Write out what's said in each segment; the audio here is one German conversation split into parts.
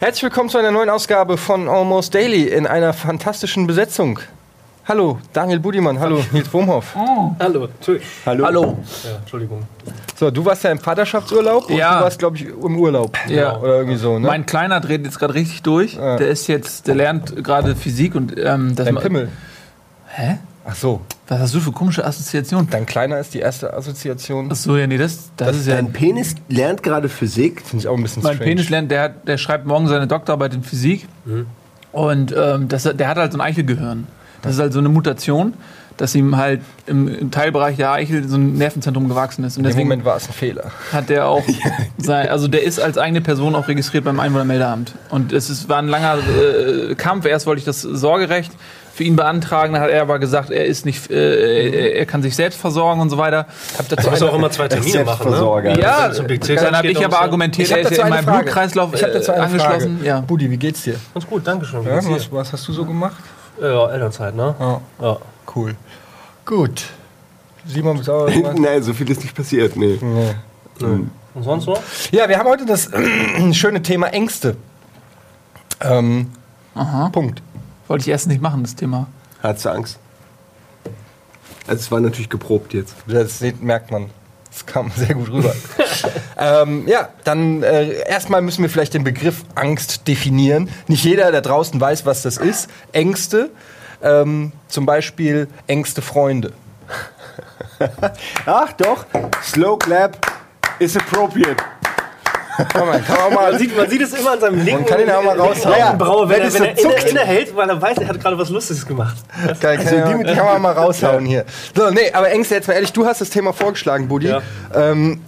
Herzlich willkommen zu einer neuen Ausgabe von Almost Daily in einer fantastischen Besetzung. Hallo, Daniel Budimann. Hallo, Nils Bohmhoff. Hallo. Entschuldigung. Hallo. Hallo. Ja, Entschuldigung. So, du warst ja im Vaterschaftsurlaub und Ja. du warst, glaube ich, im Urlaub. Ja. Oder irgendwie so, ne? Mein Kleiner dreht jetzt gerade richtig durch. Ja. Der ist jetzt, der lernt gerade Physik und ähm, das Dein Pimmel. Hä? Ach so, Was hast du für komische Assoziationen? dein Kleiner ist die erste Assoziation. Ach so, ja, nee, das, das, ist ja. Dein Penis lernt gerade Physik. Finde ich auch ein bisschen Mein strange. Penis lernt, der, hat- der schreibt morgen seine Doktorarbeit in Physik. Und ähm, das, der hat halt so ein Eichelgehirn. Das ist halt so eine Mutation, dass ihm halt im, Teilbereich der Eichel so ein Nervenzentrum gewachsen ist. Und In dem deswegen Moment war es ein Fehler. hat der auch sein, also der ist als eigene Person auch registriert beim Einwohnermeldeamt. Und es ist, war ein langer äh, Kampf. Erst wollte ich das Sorgerecht für ihn beantragen, dann hat er aber gesagt, er ist nicht, äh, er, kann sich selbst versorgen und so weiter. Hab Du dazu musst eine, auch immer zwei Termine machen, ne? Ja, PC dann habe ich aber so. argumentiert, ich er ist ja in eine meinem. Blutkreislauf ich dazu äh, eine angeschlossen. Frage. Ja. Budi, wie geht's dir? Ganz gut, danke schön. Ja, was, was hast du so gemacht? Ja, Elternzeit, ne? Ja, Ja. cool. Gut. Simon, sagen? Nein, so viel ist nicht passiert, nee. Nee. Und sonst noch? Ja, wir haben heute das schöne Thema Ängste. Ähm, Punkt. Wollte ich erst nicht machen, das Thema. Hattest du Angst? Also es war natürlich geprobt jetzt. Das merkt man. Das kam sehr gut rüber. ähm, ja, dann äh, erstmal müssen wir vielleicht den Begriff Angst definieren. Nicht jeder da draußen weiß, was das ist. Ängste, ähm, zum Beispiel Ängste Freunde. Ach doch, Slow Clap is appropriate. Kann man, kann man mal Man sieht, man sieht es immer an seinem linken, Man kann ihn ja auch mal raushauen. linken Braue, wenn, Wenn er, wenn so er inne, zuckt. innehält, weil er weiß, er hat gerade was Lustiges gemacht. Kann, kann, kann, kann man mal raushauen hier. So, nee, aber Ängste, jetzt mal ehrlich, du hast das Thema vorgeschlagen, Budi. Ja. Ähm,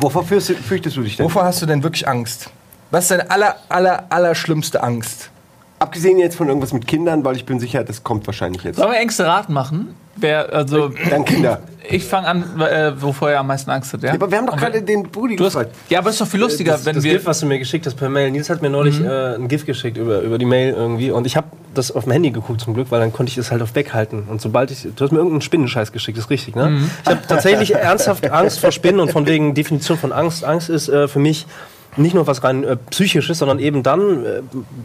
Wovor fürchtest, fürchtest du dich denn? wovor hast du denn wirklich Angst? Was ist deine aller, aller, aller schlimmste Angst? Abgesehen jetzt von irgendwas mit Kindern, weil ich bin sicher, das kommt wahrscheinlich jetzt. Sollen wir Ängste raten machen? Wer, also, Dann Kinder. ich fange an, äh, wovor er am meisten Angst hat, ja? Aber wir haben doch gerade den Budi Du hast, gefragt. ja, aber es ist doch viel lustiger, das, wenn das wir. GIF, was du mir geschickt hast per Mail, Nils hat mir neulich äh, ein GIF geschickt über, über die Mail irgendwie und ich habe das auf dem Handy geguckt zum Glück, weil dann konnte ich das halt auf weghalten und sobald ich, du hast mir irgendeinen Spinnenscheiß geschickt, ist richtig, ne? Ich habe tatsächlich ernsthaft Angst vor Spinnen und von wegen Definition von Angst. Angst ist äh, für mich nicht nur was rein äh, psychisches, sondern eben dann, äh,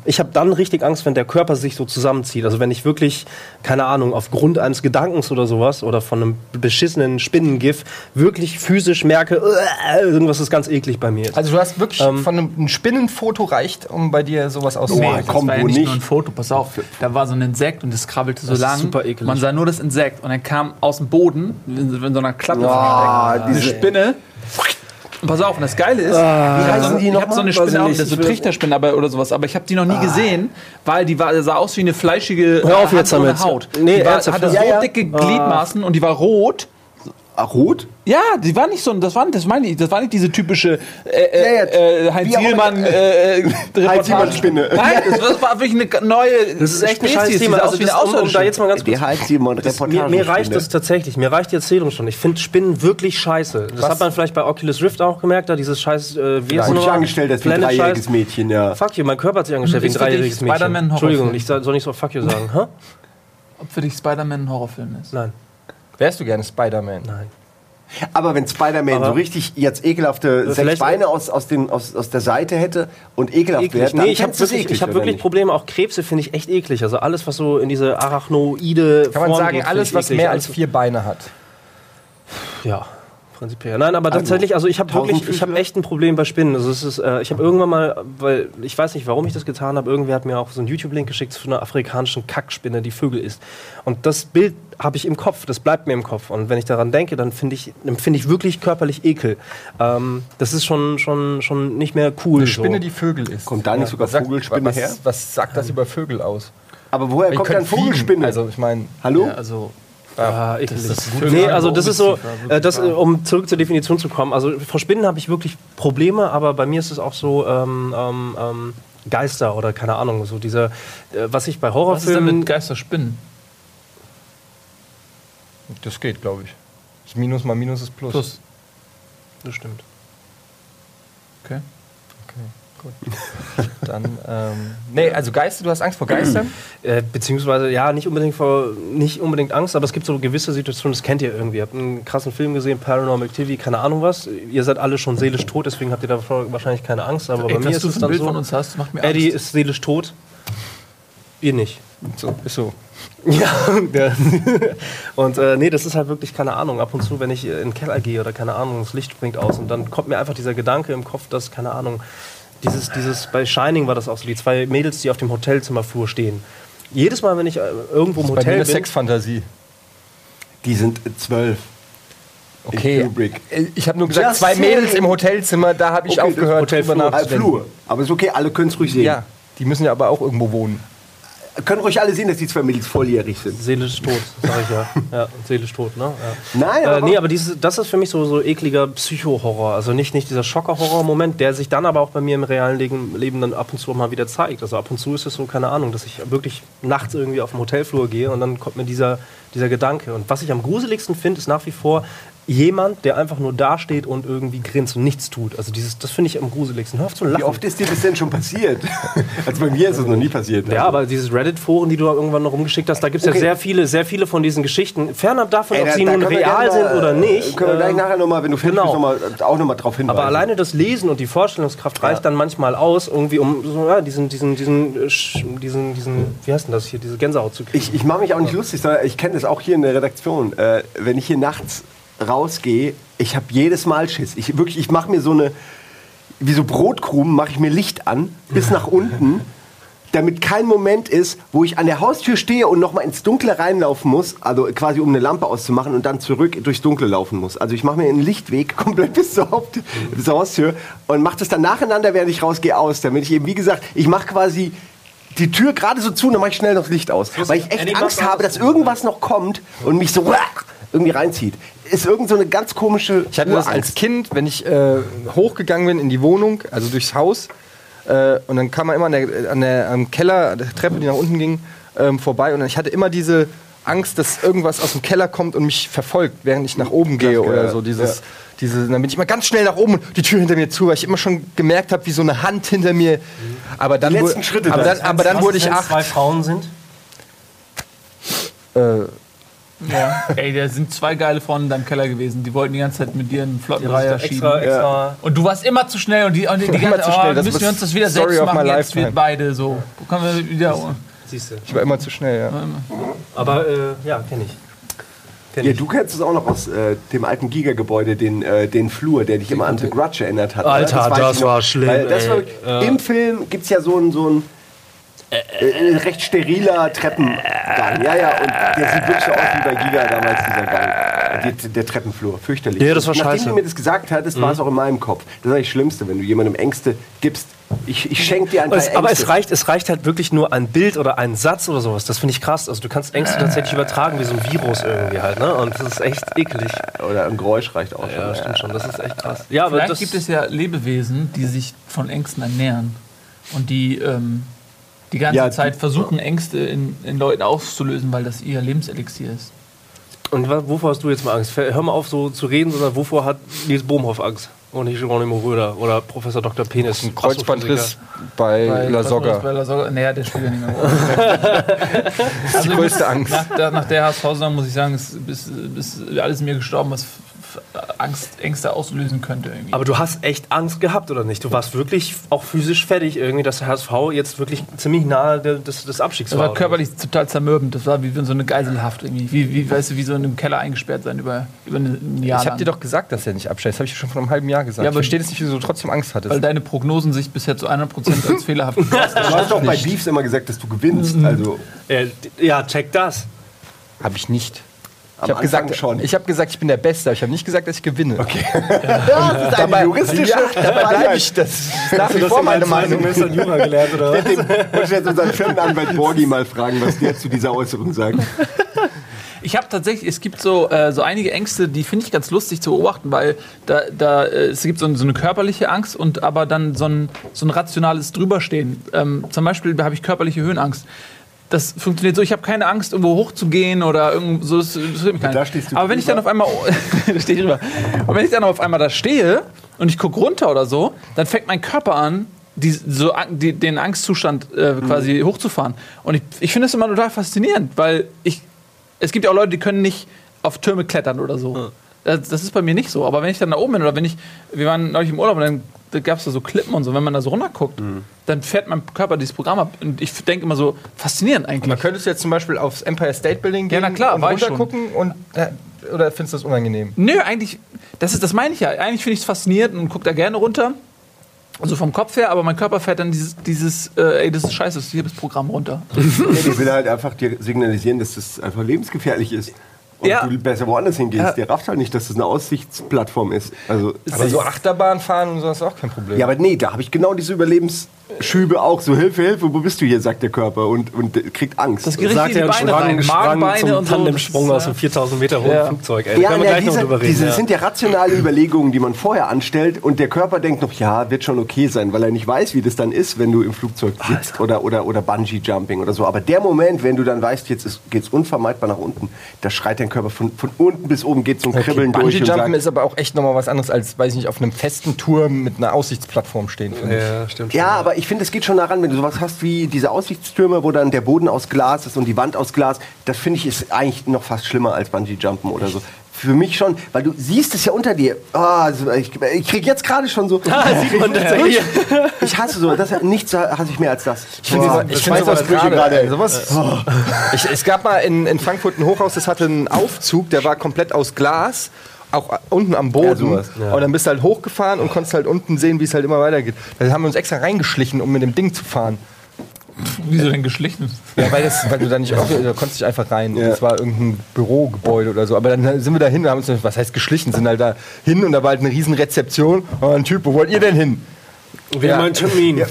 ich habe dann richtig Angst, wenn der Körper sich so zusammenzieht. Also wenn ich wirklich, keine Ahnung, aufgrund eines Gedankens oder sowas oder von einem beschissenen Spinnengif wirklich physisch merke, äh, irgendwas ist ganz eklig bei mir. Also du hast wirklich Ähm. von einem ein Spinnenfoto reicht, um bei dir sowas Oh, auszumachen. das komm, war ja wo nicht, nicht. nur ein Foto, pass auf. Da war so ein Insekt und es krabbelte so Das ist lang. super ekelig. Man sah nur das Insekt und dann kam aus dem Boden, in, in so einer Klappe versteckt, eine diese- Spinne. Pass auf, und das Geile ist, ich habe so, ich hab so eine Spinne auch, so Trichterspinne aber, oder sowas, aber ich habe die noch nie gesehen, weil die war, sah aus wie eine fleischige Hör auf Hand jetzt ohne damit. Haut. Nee, die war, hatte so Ja, ja. dicke Gliedmaßen und die war rot. Ah, rot? Ja, die war nicht so, das war, das meine ich, das war nicht diese typische äh, äh, Ja, ja. äh, Heinz immer. äh, äh, Heinz Reportage. Spinne. Nein, das, war wirklich eine neue Das ist echt ein scheiß die Thema. Also das, um, um da jetzt mal ganz Die kurz heißt jemand Das, mir, mir reicht das tatsächlich, mir reicht die Erzählung schon. Ich finde Spinnen wirklich scheiße. Das Was? hat man vielleicht bei Oculus Rift auch gemerkt, da dieses scheiß, äh, es dich nochmal? angestellt als wie ein dreijähriges Scheiß. Mädchen, ja. Fuck you, mein Körper hat sich angestellt wie ein dreijähriges Mädchen. Entschuldigung, ich soll soll nicht so fuck you sagen. Hä? Ob für dich Spider-Man ein Horrorfilm ist. Nein, Wärst du gerne Spider-Man? nein. Aber wenn Spider-Man so richtig jetzt ekelhafte sechs Beine aus, aus, den, aus, aus der Seite hätte und ekelhaft wäre, Eklig. dann Nee, ich habe wirklich, eklig, ich hab wirklich? Probleme. Auch Krebse finde ich echt eklig. Also alles, was so in diese arachnoide Kann man Form sagen, geht, alles, was eklig. mehr als Alles- vier Beine hat. Ja, prinzipiell. Nein, aber tatsächlich, also ich habe wirklich, ich habe echt ein Problem bei Spinnen. Also es ist, äh, ich habe irgendwann mal, weil ich weiß nicht, warum ich das getan habe, irgendwer hat mir auch so einen YouTube-Link geschickt zu einer afrikanischen Kackspinne, die Vögel isst. Und das Bild habe ich im Kopf, das bleibt mir im Kopf. Und wenn ich daran denke, dann finde ich, empfinde ich wirklich körperlich Ekel. Ähm, das ist schon, schon, schon nicht mehr cool. Eine Spinne, so. die Vögel ist. Kommt da nicht sogar was sagt- Vogelspinne was, her? Was sagt das über Vögel aus? Aber woher Die kommt dann Vogelspinne? fliegen. Also ich meine, Hallo? Ja, also Ah, eklig. das ist gut. nee, also das ist so, äh, das, äh, um zurück zur Definition zu kommen. Also vor Spinnen habe ich wirklich Probleme, aber bei mir ist es auch so ähm, ähm, ähm, Geister oder keine Ahnung, so diese, äh, was ich bei Was ist denn Horrorfilmen. mit Geisterspinnen? das geht, glaube ich. Das Minus mal Minus ist Plus. Plus. Das stimmt. Okay. Dann, ähm, nee, also Geister, du hast Angst vor Geistern? Äh, beziehungsweise, ja, nicht unbedingt vor, nicht unbedingt Angst, aber es gibt so gewisse Situationen, das kennt ihr irgendwie. Ihr habt einen krassen Film gesehen, Paranormal Activity, keine Ahnung was. Ihr seid alle schon seelisch tot, deswegen habt ihr davor wahrscheinlich keine Angst. Aber Ey, bei mir ist es dann Bild so. von uns hast, macht mir Eddie Angst. ist seelisch tot. Ihr nicht. So, ist so. Ja, und äh, nee, das ist halt wirklich keine Ahnung. Ab und zu, wenn ich in den Keller gehe oder keine Ahnung, das Licht springt aus und dann kommt mir einfach dieser Gedanke im Kopf, dass, keine Ahnung, dieses, dieses, bei Shining war das auch so, die zwei Mädels, die auf dem Hotelzimmerflur stehen. Jedes Mal, wenn ich äh, irgendwo im Bei mir Hotel eine bin, Sexfantasie. Die sind zwölf. Okay. Äh, Ich habe nur gesagt, Just zwei Mädels im Hotelzimmer, da habe ich Okay, das aufgehört, Hotelflur. drüber nachzudenken. Flur. Aber ist okay, alle können es ruhig sehen. Ja, die müssen ja aber auch irgendwo wohnen. Können ruhig alle sehen, dass die zwei Mädels volljährig sind. seelisch tot, sag ich ja. Ja, seelisch tot, ne? Ja. Nein, Äh, aber, nee, aber dieses, das ist für mich so, so ekliger Psycho-Horror. Also nicht, nicht dieser Schocker-Horror-Moment, der sich dann aber auch bei mir im realen Leben, Leben dann ab und zu mal wieder zeigt. Also ab und zu ist es so, keine Ahnung, dass ich wirklich nachts irgendwie auf dem Hotelflur gehe und dann kommt mir dieser, dieser Gedanke. Und was ich am gruseligsten finde, ist nach wie vor jemand, der einfach nur dasteht und irgendwie grinst und nichts tut. Also dieses, das finde ich am gruseligsten. Hör auf zu lachen. wie oft ist dir das denn schon passiert? also bei mir ist es noch nie passiert. Ja, aber dieses Reddit-Foren, die du irgendwann noch rumgeschickt hast, da gibt es Okay. ja sehr viele, sehr viele von diesen Geschichten. Fernab davon, Ey, ob da- sie da nun real sind mal, oder äh, nicht. Können wir gleich ähm, nachher nochmal, wenn du fertig genau. bist, noch mal, auch nochmal drauf hinweisen. aber alleine das Lesen und die Vorstellungskraft reicht dann manchmal aus, irgendwie um so, ja, diesen, diesen, diesen, äh, sch- diesen, diesen, wie heißt denn das hier, diese Gänsehaut zu kriegen. Ich, ich mache mich auch nicht lustig, sondern ich kenne das auch hier in der Redaktion. Äh, wenn ich hier nachts rausgehe, ich habe jedes Mal Schiss. Ich wirklich, ich mache mir so eine, wie so Brotkrumen, mache ich mir Licht an, bis nach unten, damit kein Moment ist, wo ich an der Haustür stehe und nochmal ins Dunkle reinlaufen muss, also quasi um eine Lampe auszumachen und dann zurück durchs Dunkle laufen muss. Also ich mache mir einen Lichtweg komplett bis zur, Haupt bis zur Haustür und mache das dann nacheinander, während ich rausgehe, aus, damit ich eben, wie gesagt, ich mache quasi die Tür gerade so zu und dann mache ich schnell noch das Licht aus. Weil ich echt Angst habe, dass irgendwas noch kommt und mich so irgendwie reinzieht. Ist irgend so eine ganz komische Ich hatte das als Kind, wenn ich äh, hochgegangen bin in die Wohnung, also durchs Haus, äh, und dann kam man immer an der, an der am Keller, an der Treppe, die nach unten ging, ähm, vorbei. Und ich hatte immer diese Angst, dass irgendwas aus dem Keller kommt und mich verfolgt, während ich nach oben gehe Klassiker, oder so. ja. Dieses, diese, dann bin ich immer ganz schnell nach oben und die Tür hinter mir zu, weil ich immer schon gemerkt habe, wie so eine Hand hinter mir. Aber dann, Die letzten Schritte aber da. dann, aber dann Was wurde ist, ich acht. zwei Frauen sind. Äh, Ja. Ey, da sind zwei geile Frauen in deinem Keller gewesen. Die wollten die ganze Zeit mit dir einen flotten Dreier schieben. extra, extra Und du warst immer zu schnell und die, und die, ganze zu Zeit, oh, das müssen wir uns das wieder Story selbst machen jetzt wir beide so. Wo kommen wir wieder? Siehst du. ich war immer zu schnell, ja. Aber äh, ja, kenne ich. Kenn Ja, ich. du kennst es auch noch aus äh, dem alten Giga-Gebäude, den, äh, den Flur, der dich immer an The Grudge erinnert hat. Alter, weiß das noch. war schlimm, Weil das war. Im Film gibt es ja so ein, so ein äh, recht steriler Treppengang. Ja, ja, und der sieht wirklich so aus wie bei Giga damals, dieser Gang. Die, der Treppenflur, fürchterlich. Ja, das war Nachdem scheiße. du mir das gesagt hattest, war es auch in meinem Kopf. Das ist das Schlimmste, wenn du jemandem Ängste gibst. Ich, ich schenke dir ein paar Es, Ängste. aber es reicht, es reicht halt wirklich nur ein Bild oder ein Satz oder sowas. Das finde ich krass. Also du kannst Ängste tatsächlich übertragen wie so ein Virus irgendwie halt, ne? Und das ist echt eklig. Oder ein Geräusch reicht auch Ja, schon. stimmt schon. Das ist echt krass. Ja, aber Vielleicht das gibt es ja Lebewesen, die sich von Ängsten ernähren und die ähm, die ganze Ja, Zeit versuchen, Ängste in, in Leuten auszulösen, weil das ihr Lebenselixier ist. Und wovor hast du jetzt mal Angst? Hör mal auf, so zu reden, sondern wovor hat Nils Bohmhoff Angst? Und nicht Geronimo Röder oder Professor Dr. Penis. Ein Kreuzbandriss bei, La Soga. Bei La Soga. Naja, der spielt ja nicht mehr. Das ist die größte Angst. Nach, der- nach der HSV-Saison muss ich sagen, ist, ist, ist alles in mir gestorben, was Angst, Ängste auslösen könnte. Irgendwie. Aber du hast echt Angst gehabt, oder nicht? Du warst wirklich auch physisch fertig, irgendwie, dass der HSV jetzt wirklich ziemlich nahe de- des, des Abstiegs das war. war körperlich total zermürbend. Das war wie so eine Geiselhaft irgendwie. Wie, wie, weißt du, wie so in einem Keller eingesperrt sein über, über ein Jahr Ich habe dir doch gesagt, dass er nicht absteigt. Das habe ich schon vor einem halben Jahr gesagt. Ja, ich aber- verstehe jetzt nicht, wieso du trotzdem Angst hattest. Weil deine Prognosen sich bisher zu 100% als fehlerhaft Du hast doch bei Beefs immer gesagt, dass du gewinnst. Also Äh, d- ja, check das. Habe ich nicht. Am Ich habe gesagt, schon. ich habe gesagt, ich bin der Beste. aber Ich habe nicht gesagt, dass ich gewinne. Okay. ja, das ist eine juristische ja, dabei bleibe ich. Das ist nach wie vor meine Meinung. Jura gelernt, oder was? Ich wollte jetzt unseren Firmenanwalt Borgi mal fragen, was der zu dieser Äußerung sagt. Ich habe tatsächlich, es gibt so, äh, so einige Ängste, die finde ich ganz lustig zu beobachten, weil da, da äh, es gibt so, so eine körperliche Angst und aber dann so ein, so ein rationales Drüberstehen. Ähm, zum Beispiel habe ich körperliche Höhenangst. Das funktioniert so, ich habe keine Angst, irgendwo hochzugehen oder irgend so. Das, das. Da stehst du aber wenn ich dann auf einmal, da stehe drüber. Und wenn ich dann auf einmal da stehe und ich gucke runter oder so, dann fängt mein Körper an, die, so, die, den Angstzustand äh, quasi hochzufahren. Und ich, ich finde es immer total faszinierend, weil ich, es gibt ja auch Leute, die können nicht auf Türme klettern oder so. Das, das ist bei mir nicht so. Aber wenn ich dann da oben bin oder wenn ich, wir waren neulich im Urlaub und dann da gab es da so Klippen und so, wenn man da so runterguckt, dann fährt mein Körper dieses Programm ab. Und ich denke immer so, faszinierend eigentlich. Man könntest du jetzt zum Beispiel aufs Empire State Building gehen Ja, na klar, und war ich runter gucken und äh, oder findest du das unangenehm? Nö, eigentlich, das, ist, das meine ich ja. Eigentlich finde ich es faszinierend und gucke da gerne runter. Also vom Kopf her, aber mein Körper fährt dann dieses, dieses äh, ey, das ist scheiße, hier das Programm runter. Die will halt einfach dir signalisieren, dass das einfach lebensgefährlich ist. Und Ja. du besser woanders hingehst. Ja. Der rafft halt nicht, dass das eine Aussichtsplattform ist. Also, Aber so Achterbahn fahren und so ist auch kein Problem. ja, aber nee, da habe ich genau diese Überlebensschübe auch. So, Hilfe, Hilfe, wo bist du hier, sagt der Körper und, und kriegt Angst. Das geht richtig Sagt er und Beine sprang, rein, sprang Magenbeine zum und so. Tandemsprung Das aus ist, einem 4000 Meter hohen Ja. Flugzeug. Ey. Da Ja, können wir gleich noch diese, drüber reden. diese ja. sind ja rationale Überlegungen, die man vorher anstellt und der Körper denkt noch, ja, wird schon okay sein, weil er nicht weiß, wie das dann ist, wenn du im Flugzeug sitzt oder, oder, oder Bungee-Jumping oder so. Aber der Moment, wenn du dann weißt, jetzt geht es unvermeidbar nach unten, da schreit dein Körper von, von unten bis oben, geht so ein Kribbeln durch und Bungee-Jumpen sagt, ist aber auch echt nochmal was anderes als, weiß ich nicht, auf einem festen Turm mit einer Aussichtsplattform stehen. Ja, stimmt. Ja, aber ich finde, es geht schon daran, wenn du sowas hast wie diese Aussichtstürme, wo dann der Boden aus Glas ist und die Wand aus Glas. Das finde ich ist eigentlich noch fast schlimmer als Bungee-Jumpen oder so. Für mich schon, weil du siehst es ja unter dir. Ah, also ich, ich krieg jetzt gerade schon so. Ah, sieht man tatsächlich. Ich hasse so, das, nichts hasse ich mehr als das. Ich finde Boah, ich das gerade, sowas, ich, es gab mal in, in Frankfurt ein Hochhaus, das hatte einen Aufzug, der war komplett aus Glas, auch unten am Boden. Ja, sowas, Und dann bist du halt hochgefahren und konntest halt unten sehen, wie es halt immer weitergeht. Da haben wir uns extra reingeschlichen, um mit dem Ding zu fahren. Wieso denn geschlichen? Ja, weil, das, weil du da nicht, auch, da konntest dich einfach rein. Ja. Das war irgendein Bürogebäude oder so. Aber dann sind wir da hin, haben uns, was heißt geschlichen, sind halt da hin und da war halt eine riesen Rezeption. Und ein Typ, wo wollt ihr denn hin? Wir Ja. haben einen Termin.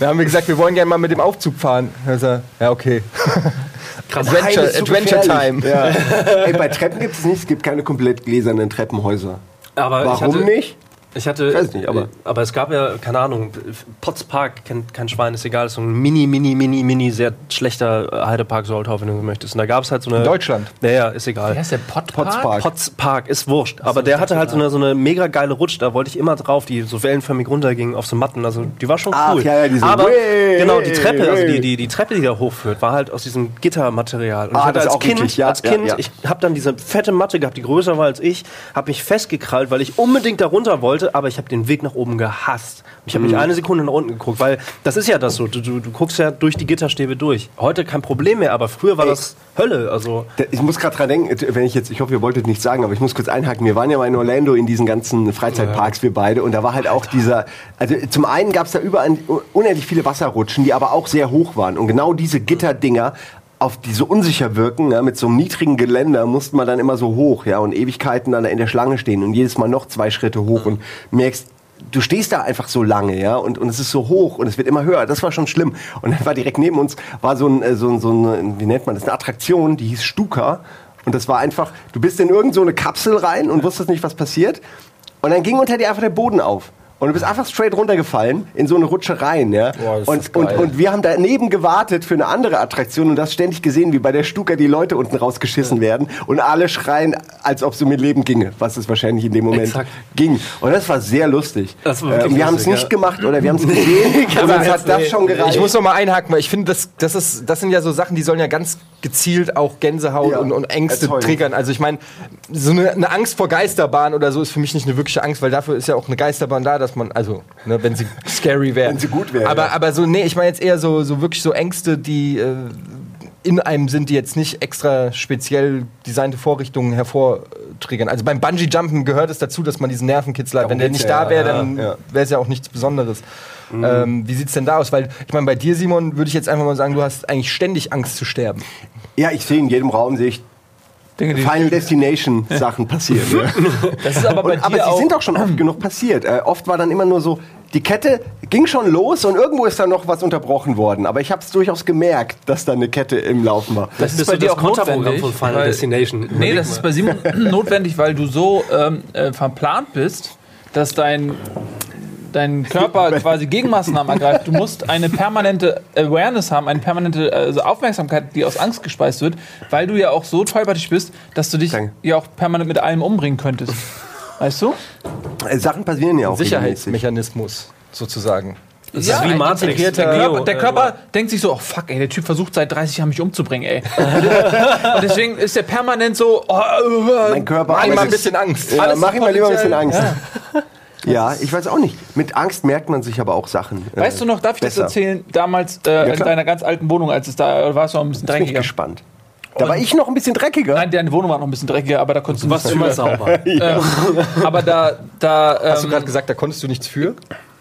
Da haben wir gesagt, wir wollen gerne mal mit dem Aufzug fahren. Er, ja, okay. Krass. Adventure, so Adventure. Time. Ja. Ey, bei Treppen gibt es nicht, es gibt keine komplett gläsernen Treppenhäuser. Aber ich Warum hatte, nicht? Ich hatte, weiß nicht, aber- äh, aber es gab ja, keine Ahnung, Potts Park kennt kein Schwein, ist egal, ist so ein mini, mini, mini, mini, sehr schlechter Heidepark, Soltau, wenn du so möchtest. Und da gab es halt so eine. In Deutschland? Ja, ja, ist egal. Wer ist der Potpark? Potspark. Potts Park ist wurscht. Aber der hatte halt so eine, so eine mega geile Rutsche, da wollte ich immer drauf, die so wellenförmig runterging auf so Matten. Also die war schon Ach, cool. ja, ja, diese Aber Way, genau, die Treppe, also die, Way. die, die Treppe, die da hochführt, war halt aus diesem Gittermaterial. Und Ah, ich hatte als auch Kind, ja, als ja, Kind, ja. ich habe dann diese fette Matte gehabt, die größer war als ich, habe mich festgekrallt, weil ich unbedingt da runter wollte, aber ich habe den Weg nach oben gehasst. Ich habe Mhm. nicht eine Sekunde nach unten geguckt, weil das ist ja das so, du, du, du guckst ja durch die Gitterstäbe durch. Heute kein Problem mehr, aber früher war Ey. das Hölle. Also Ich muss gerade dran denken, wenn ich jetzt, ich hoffe, ihr wolltet nichts sagen, aber ich muss kurz einhaken. Wir waren ja mal in Orlando in diesen ganzen Freizeitparks, wir beide, und da war halt auch dieser, also zum einen gab es da überall unendlich viele Wasserrutschen, die aber auch sehr hoch waren. Und genau diese Gitterdinger, auf die so unsicher wirken, ja, mit so einem niedrigen Geländer musste man dann immer so hoch, ja, und Ewigkeiten dann in der Schlange stehen und jedes Mal noch zwei Schritte hoch und merkst, du stehst da einfach so lange, ja, und, und es ist so hoch und es wird immer höher. Das war schon schlimm. Und dann war direkt neben uns, war so ein, äh, so ein, so ein wie nennt man das, eine Attraktion, die hieß Stuka. Und das war einfach, du bist in irgend so eine Kapsel rein und wusstest nicht, was passiert. Und dann ging unter dir einfach der Boden auf. Und du bist einfach straight runtergefallen in so eine Rutsche rein, ja. Boah, und, und, und wir haben daneben gewartet für eine andere Attraktion und das ständig gesehen, wie bei der Stuka die Leute unten rausgeschissen werden und alle schreien, als ob es um ihr Leben ginge, was es wahrscheinlich in dem Moment Exakt. ging. Und das war sehr lustig. War Äh, wir haben es nicht ja. gemacht oder wir haben es gesehen, aber uns hat das schon gereicht. Ich muss noch mal einhaken, weil ich finde, das, das, ist, das sind ja so Sachen, die sollen ja ganz gezielt auch Gänsehaut Ja, und, und Ängste erzeugen. triggern. Also ich meine, so eine, eine Angst vor Geisterbahn oder so ist für mich nicht eine wirkliche Angst, weil dafür ist ja auch eine Geisterbahn da, dass man, also, ne, wenn sie scary wäre. Wenn sie gut wäre, Aber, ja. aber so, nee, ich meine jetzt eher so, so wirklich so Ängste, die äh, in einem sind, die jetzt nicht extra speziell designte Vorrichtungen hervortriggern. Also beim Bungee-Jumpen gehört es dazu, dass man diesen Nervenkitzler hat. Wenn der nicht ja, da wäre, dann ja. wäre es ja auch nichts Besonderes. Ähm, wie sieht's denn da aus? Weil ich meine, bei dir, Simon, würde ich jetzt einfach mal sagen, du hast eigentlich ständig Angst zu sterben. ja, ich sehe in jedem Raum sehe ich Dinge, die Final Destination Sachen passieren. ja. das ist aber bei Und, aber sie sind auch schon oft genug passiert. Äh, oft war dann immer nur so, die Kette ging schon los und irgendwo ist dann noch was unterbrochen worden. Aber ich habe es durchaus gemerkt, dass da eine Kette im Laufen war. das ist bist bei dir das auch Konterprogramm notwendig. von Final weil- Destination. Nee, das ist bei Simon notwendig, weil du so ähm, äh, verplant bist, dass dein dein Körper quasi Gegenmaßnahmen ergreift. Du musst eine permanente Awareness haben, eine permanente also Aufmerksamkeit, die aus Angst gespeist wird, weil du ja auch so tollpatschig bist, dass du dich Danke. ja auch permanent mit allem umbringen könntest. Weißt du? Äh, Sachen passieren ja auch. Sicherheitsmechanismus sozusagen. Das Ja, ist wie Matrix. Der Körper, der äh, Körper denkt sich so, oh fuck, ey, der Typ versucht seit 30 Jahren mich umzubringen, ey. und deswegen ist der permanent so, oh, äh, Mein Körper Mach ihm mal ein bisschen Angst. Ja, mach ihm mal lieber ein bisschen Angst. Ja. Ich weiß auch nicht. Mit Angst merkt man sich aber auch Sachen. äh, Weißt du noch, darf ich besser. das erzählen, damals äh, in klar. deiner ganz alten Wohnung, als es da war, es noch ein bisschen Bin ich dreckiger. gespannt. Da war ich noch ein bisschen dreckiger. Nein, deine Wohnung war noch ein bisschen dreckiger, aber da konntest du Du warst nichts immer für. sauber. Ähm, aber da, da Hast du ähm, gerade gesagt, da konntest du nichts für?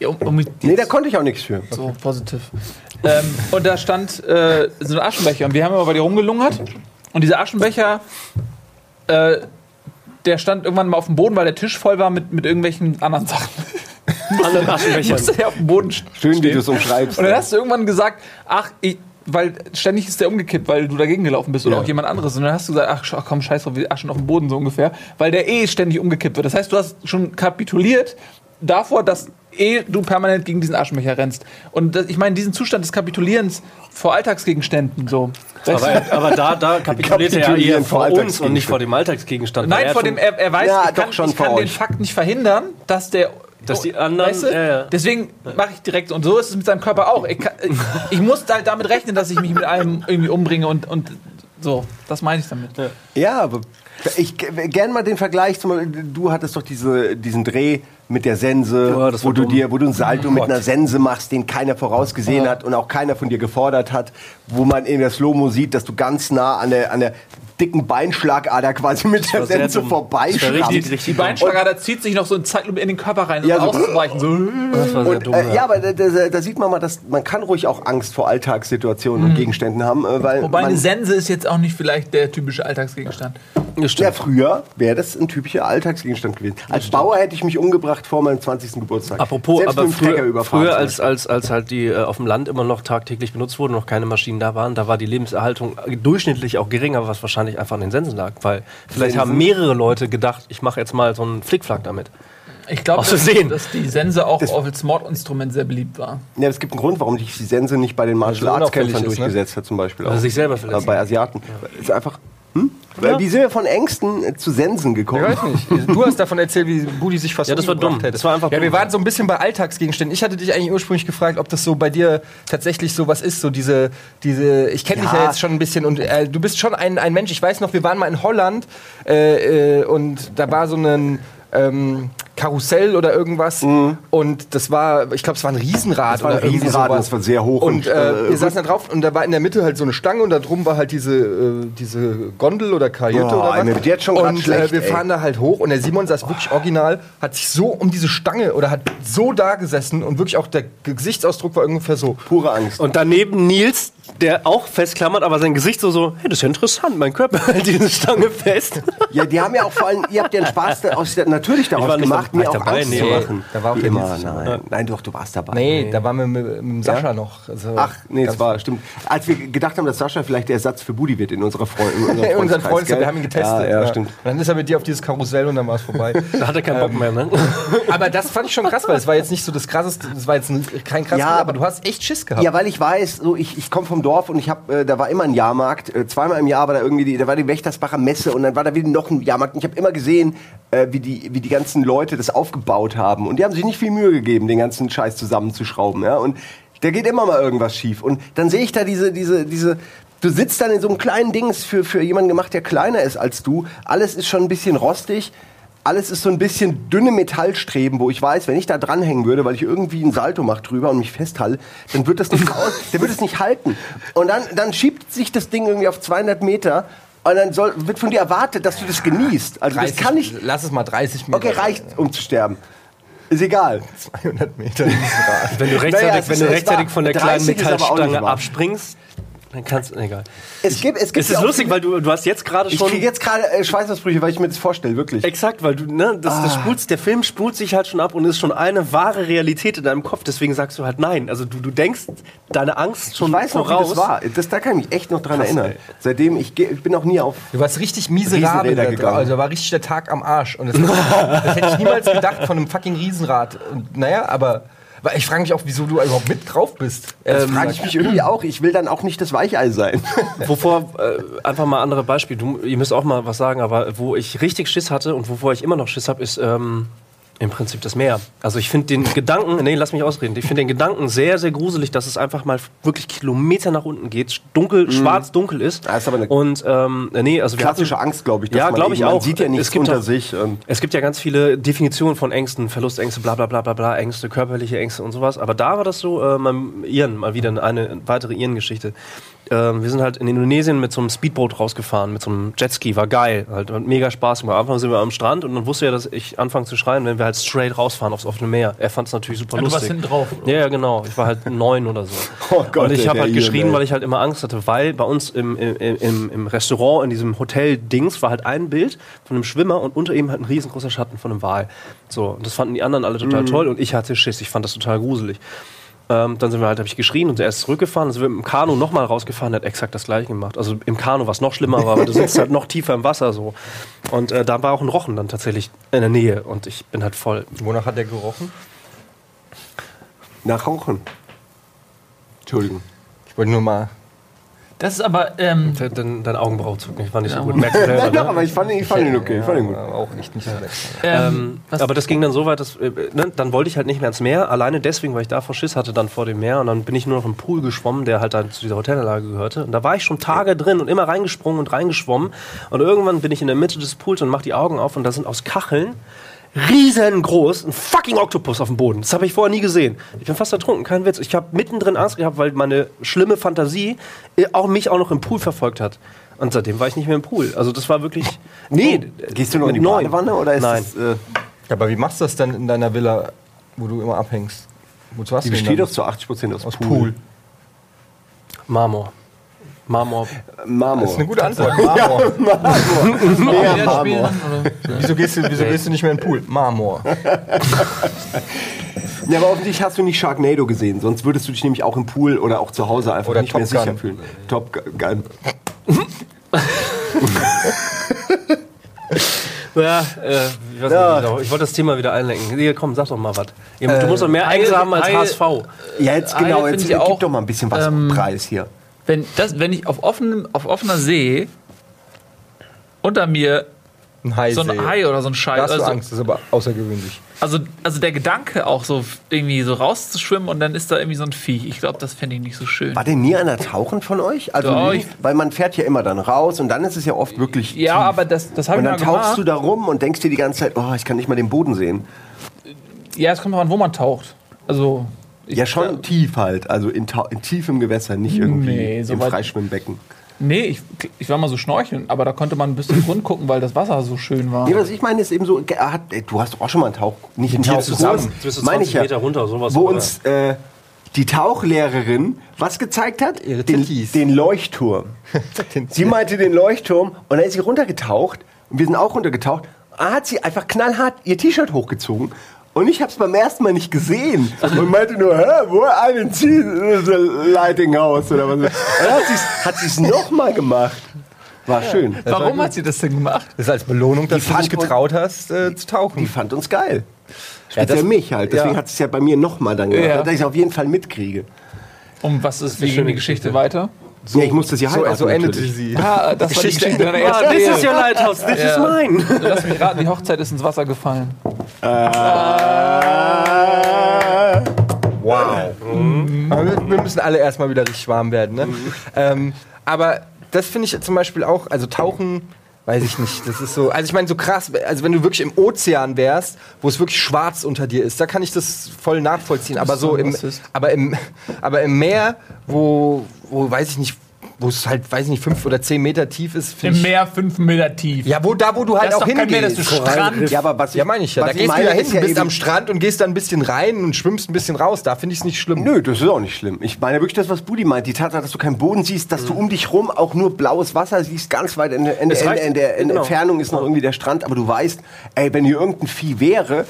um, um mit Nee, da konnte ich auch nichts für. so positiv. ähm, und da stand äh, so ein Aschenbecher und wir haben immer bei dir rumgelungert und dieser Aschenbecher, äh, der stand irgendwann mal auf dem Boden, weil der Tisch voll war mit, mit irgendwelchen anderen Sachen. Alle Aschenbecher. Musste der auf dem Boden st- Schön, wie stehen. du es umschreibst. Und dann hast du irgendwann gesagt, ach, ich, weil ständig ist der umgekippt, weil du dagegen gelaufen bist oder auch jemand anderes. Und dann hast du gesagt, ach komm, scheiß drauf, wir aschen auf dem Boden so ungefähr, weil der eh ständig umgekippt wird. Das heißt, du hast schon kapituliert davor, dass eh du permanent gegen diesen Aschenbecher rennst. Und das, ich meine, diesen Zustand des Kapitulierens vor Alltagsgegenständen so. Aber, aber da, da kapituliert er ja eher vor uns und nicht vor dem Alltagsgegenstand. Nein, er vor dem, er, er weiß, Ja, ich kann, doch schon ich kann den. Fakt nicht verhindern, dass der. Dass die anderen- Weißt du? ja, ja. Deswegen mache ich direkt. Und so ist es mit seinem Körper auch. Ich, kann, ich muss halt damit rechnen, dass ich mich mit allem irgendwie umbringe und, und so. Das meine ich damit. Ja, aber ich gern mal den Vergleich zum Beispiel, du hattest doch diese, diesen Dreh mit der Sense, Ja, war wo du dumm. dir, wo du ein Salto mit Gott. einer Sense machst, den keiner vorausgesehen hat und auch keiner von dir gefordert hat, wo man in der Slow-Mo sieht, dass du ganz nah an der, an der dicken Beinschlagader quasi mit der Sense richtig Die Beinschlagader zieht sich noch so in Zeitlupe in den Körper rein, Ja, um so- auszuweichen. So. Und, dumm. äh, ja, aber da, da, da sieht man mal, dass man kann ruhig auch Angst vor Alltagssituationen und Gegenständen haben, äh, weil Wobei man, eine Sense ist jetzt auch nicht vielleicht der typische Alltagsgegenstand. Ja, ja, stimmt. früher wäre das ein typischer Alltagsgegenstand gewesen. Als Bauer hätte ich mich umgebracht vor meinem 20. Geburtstag. Apropos, Selbst aber früher, früher als, als, als halt die äh, auf dem Land immer noch tagtäglich benutzt wurden, noch keine Maschinen da waren, da war die Lebenserhaltung durchschnittlich auch geringer, was wahrscheinlich einfach an den Sensen lag. Weil vielleicht Sensen? haben mehrere Leute gedacht, ich mache jetzt mal so einen Flickflack damit. Ich glaube, dass, dass die Sense auch als Mordinstrument sehr beliebt war. Ja, es gibt einen Grund, warum sich die Sense nicht bei den Martial Arts Kämpfern ne? durchgesetzt hat, zum Beispiel. Auch. sich selber verletzt Äh, Bei Asiaten. Ist einfach. Hm? Weil Wie sind wir von Ängsten äh, zu Sensen Ich gekommen? weiß nicht. Du hast davon erzählt, wie Budi sich fast Ja, das war dumm. hätte. Das war einfach ja, wir dumm. waren so ein bisschen bei Alltagsgegenständen. Ich hatte dich eigentlich ursprünglich gefragt, ob das so bei dir tatsächlich so was ist. So diese, diese ich kenne dich Ja. ja jetzt schon ein bisschen und äh, du bist schon ein, ein Mensch. Ich weiß noch, wir waren mal in Holland äh, äh, und da war so ein ähm, Karussell oder irgendwas und das war, ich glaube, es war ein Riesenrad Das war ein oder Riesenrad sowas. es war sehr hoch Und und, äh, äh, wir saßen da drauf und da war in der Mitte halt so eine Stange und da drum war halt diese, äh, diese Gondel oder Kajüte Boah, oder was. mir wird jetzt schon und schlecht, äh, wir ey. fahren da halt hoch und der Simon saß wirklich original, hat sich so um diese Stange oder hat so da gesessen und wirklich auch der Gesichtsausdruck war ungefähr so. Pure Angst. Und daneben Nils, der auch festklammert, aber sein Gesicht so so, hey, das ist ja interessant, mein Körper hält diese Stange fest. Ja, die haben ja auch vor allem, ihr habt ja einen Spaß da- aus der, natürlich daraus gemacht, dabei, mir auch dabei, Angst nee, machen. da war auch immer, nein. Nein, doch, du warst dabei. Nee, da waren wir mit, mit Sascha noch. Also Ach, nee, es war, stimmt. Als wir gedacht haben, dass Sascha vielleicht der Ersatz für Budi wird in unserer Freund, in unserem unseren gell? wir haben ihn getestet. Ja, ja, stimmt. Und dann ist er mit dir auf dieses Karussell und dann war es vorbei. Da hat er keinen Bock mehr, ne? aber das fand ich schon krass, weil es war jetzt nicht so das krasseste, das war jetzt ein, kein krasses, Ja, aber du hast echt Schiss gehabt. Ja, weil ich weiß, so ich, ich komme vom Dorf und ich habe, äh, da war immer ein Jahrmarkt. Äh, zweimal im Jahr war da irgendwie, die, da war die Wächtersbacher Messe und dann war da wieder noch ein Jahrmarkt. Und ich habe immer gesehen, äh, wie die, wie die ganzen Leute das aufgebaut haben. Und die haben sich nicht viel Mühe gegeben, den ganzen Scheiß zusammenzuschrauben. Ja? Und da geht immer mal irgendwas schief. Und dann sehe ich da diese, diese, diese. Du sitzt dann in so einem kleinen Dings für, für jemanden gemacht, der kleiner ist als du. Alles ist schon ein bisschen rostig. Alles ist so ein bisschen dünne Metallstreben, wo ich weiß, wenn ich da dranhängen würde, weil ich irgendwie einen Salto mache drüber und mich festhalte, dann wird das nicht, aus, dann wird es nicht halten. Und dann, dann schiebt sich das Ding irgendwie auf 200 Meter und dann soll, wird von dir erwartet, dass du das genießt. Also 30, das kann nicht. Lass es mal 30 Meter. Okay, reicht, um zu sterben. Ist egal. 200 Meter. Wenn du rechtzeitig, Naja, wenn du rechtzeitig war- von der 30 kleinen Metallstange abspringst, dann kannst egal. Es gibt, es gibt Es ja ist auch lustig, viele- weil du, du hast jetzt gerade ich schon... kriege jetzt gerade äh, Schweißausbrüche, weil ich mir das vorstelle, wirklich. Exakt, weil du, ne, das, das Ah. spult, der Film spult sich halt schon ab und ist schon eine wahre Realität in deinem Kopf. Deswegen sagst du halt nein. Also du, du denkst deine Angst schon Ich weiß noch, voraus. wie das war. Das, da kann ich mich echt noch dran Krass, erinnern. ey. Seitdem, ich, geh- ich bin noch nie auf Du warst richtig miserabel. Da gegangen. Also da war richtig der Tag am Arsch. Und das, das hätte ich niemals gedacht von einem fucking Riesenrad. Und, naja, aber weil ich frage mich auch, wieso du überhaupt mit drauf bist. Das Ähm, frage ich mich irgendwie auch. Ich will dann auch nicht das Weichei sein. Wovor, äh, einfach mal andere Beispiele, du, ihr müsst auch mal was sagen, aber wo ich richtig Schiss hatte und wovor ich immer noch Schiss habe, ist, ähm, Im Prinzip das Meer. Also ich finde den Gedanken, nee, lass mich ausreden. Ich finde den Gedanken sehr, sehr gruselig, dass es einfach mal wirklich Kilometer nach unten geht, dunkel, schwarz, dunkel ist. Ja, ist aber eine und ähm, nee, also Klassische hatten- Angst, glaube ich. Ja, man glaube ich eben- man auch. sieht ja nichts Es gibt unter auch- sich. Es gibt ja ganz viele Definitionen von Ängsten, Verlustängste, bla bla bla bla bla, Ängste, körperliche Ängste und sowas. Aber da war das so, äh, mal Iren, mal wieder eine weitere Iren-Geschichte. Ähm, wir sind halt in Indonesien mit so einem Speedboot rausgefahren, mit so einem Jetski, war geil, halt hat mega Spaß gemacht. Am Anfang sind wir am Strand und dann wusste er, dass ich anfange zu schreien, wenn wir halt straight rausfahren aufs offene Meer. Er fand es natürlich super Ja, du warst lustig. hinten drauf. Ja, ja, genau. Ich war halt neun oder so. Oh Gott, und ich habe halt geschrien, weil ich halt immer Angst hatte, weil bei uns im, im, im, im Restaurant, in diesem Hotel-Dings, war halt ein Bild von einem Schwimmer und unter ihm halt ein riesengroßer Schatten von einem Wal. So, und das fanden die anderen alle total toll und ich hatte Schiss. Ich fand das total gruselig. Ähm, dann sind wir halt, habe ich geschrien und er ist zurückgefahren. Dann sind wir mit dem Kanu nochmal rausgefahren, der hat exakt das gleiche gemacht. Also im Kanu, was noch schlimmer war, weil du sitzt halt noch tiefer im Wasser so. Und äh, da war auch ein Rochen dann tatsächlich in der Nähe und ich bin halt voll. Wonach hat der gerochen? nach Rauchen. Entschuldigung. Ich wollte nur mal. Das ist aber, ähm, De- Dein, dein Augenbrauen zucken, ich fand nicht so gut. Merkst du selber, Nein, ne? doch, aber ich fand ihn, ich fand ihn okay. Ich fand ihn gut. Auch echt nicht schlecht. Ähm, was- aber das ging dann so weit, dass, äh, ne, dann wollte ich halt nicht mehr ins Meer, alleine deswegen, weil ich da Schiss hatte dann vor dem Meer und dann bin ich nur noch im Pool geschwommen, der halt dann zu dieser Hotelanlage gehörte und da war ich schon Tage drin und immer reingesprungen und reingeschwommen und irgendwann bin ich in der Mitte des Pools und mach die Augen auf und da sind aus Kacheln riesengroß ein fucking Oktopus auf dem Boden. Das habe ich vorher nie gesehen. Ich bin fast ertrunken, kein Witz. Ich habe mittendrin Angst gehabt, weil meine schlimme Fantasie äh, auch mich auch noch im Pool verfolgt hat. Und seitdem war ich nicht mehr im Pool. Also das war wirklich. Nee. Gehst du noch in die neun. Badewanne oder ist Nein. das, äh, Aber wie machst du das denn in deiner Villa, wo du immer abhängst? Wozu hast die du denn besteht doch zu 80 Prozent aus, aus Pool. Pool. Marmor. Marmor. Marmor. Das ist eine gute Antwort. Marmor. Mehr Billard Marmor. spielen wieso gehst, du, wieso gehst du nicht mehr in den Pool? Marmor. Ja, aber offensichtlich hast du nicht Sharknado gesehen, sonst würdest du dich nämlich auch im Pool oder auch zu Hause einfach Oder nicht mehr Top sicher Gun. fühlen. Top Gun. Ja, äh, ich, weiß Ja. nicht, ich wollte das Thema wieder einlenken. Hier, komm, sag doch mal was. Ihr- Äh, Du musst doch mehr Ängste haben als Heil- HSV. Ja, jetzt genau, ja, jetzt gib auch, doch mal ein bisschen was ähm, Preis hier. Wenn, das, wenn ich auf, offenem, auf offener See unter mir Ein Hai so ein sehe. Hai oder so ein Da Scheiß. hast du Also, Angst, das ist aber außergewöhnlich. also, also der Gedanke auch so irgendwie so rauszuschwimmen und dann ist da irgendwie so ein Viech. Ich glaube, das fände ich nicht so schön. War denn nie einer tauchen von euch? Also, Doch, nie? ich- weil man fährt ja immer dann raus und dann ist es ja oft wirklich Ja, tief. aber das, das habe Und ich dann mal tauchst gemacht. du da rum und denkst dir die ganze Zeit, oh, ich kann nicht mal den Boden sehen. ja, es kommt drauf an, wo man taucht. Also. Ich- Ja, schon tief halt, also in, in tiefem Gewässer, nicht irgendwie Nee, so im Freischwimmbecken. Nee, ich, ich war mal so schnorcheln, aber da konnte man bis zum Grund gucken, weil das Wasser so schön war. Nee, was ich meine, ist eben so, ey, du hast doch auch schon mal einen Tauch, nicht einen Tauch zusammen. Bist du meine ich 20 ja, Meter runter, sowas, wo oder? uns äh, die Tauchlehrerin was gezeigt hat? Ihre den, den Leuchtturm. sie meinte den Leuchtturm und dann ist sie runtergetaucht und wir sind auch runtergetaucht. Da hat sie einfach knallhart ihr T-Shirt hochgezogen. Und ich habe es beim ersten Mal nicht gesehen und meinte nur, hä, wo einen Lightinghouse oder was. Und dann hat sie es nochmal gemacht. War schön. Warum hat sie das denn gemacht? Das ist als Belohnung, dass Die du dich getraut hast, äh, zu tauchen. Die fand uns geil. Speziell das- mich halt. Deswegen ja. hat es ja bei mir nochmal dann gemacht, Ja. dass ich es auf jeden Fall mitkriege. Und was ist, wie ging schöne die Geschichte Geschichte. weiter? Ja, ich muss das ja so, so endete sie. Ja, das war die Geschichte deiner Ah, ersten this is your lighthouse, this Ja. is mine. Lass mich raten, die Hochzeit ist ins Wasser gefallen. Äh, Wow. Aber wir, wir müssen alle erstmal wieder richtig warm werden. Ne? Ähm, aber das finde ich zum Beispiel auch, also Tauchen, weiß ich nicht. Das ist so, also ich meine, so krass, also wenn du wirklich im Ozean wärst, wo es wirklich schwarz unter dir ist, da kann ich das voll nachvollziehen. Aber so im, aber im, aber im Meer, wo, wo weiß ich nicht, wo es halt, weiß ich nicht, fünf oder zehn Meter tief ist, Im ich. Meer fünf Meter tief. Ja, wo da, wo du halt Das ist auch doch kein Meer, hingehst. das ist Strand. Ja, aber was ich, Ja, meine ich ja. Da gehst du ja hin, du bist am Strand und gehst dann ein bisschen rein und schwimmst ein bisschen raus. Da finde ich es nicht schlimm. Nö, das ist auch nicht schlimm. Ich meine wirklich das, was Budi meint. Die Tatsache, dass du keinen Boden siehst, dass du um dich rum auch nur blaues Wasser siehst, ganz weit in der, in in der, in der genau. Entfernung ist noch irgendwie der Strand, aber du weißt, ey, wenn hier irgendein Vieh wäre,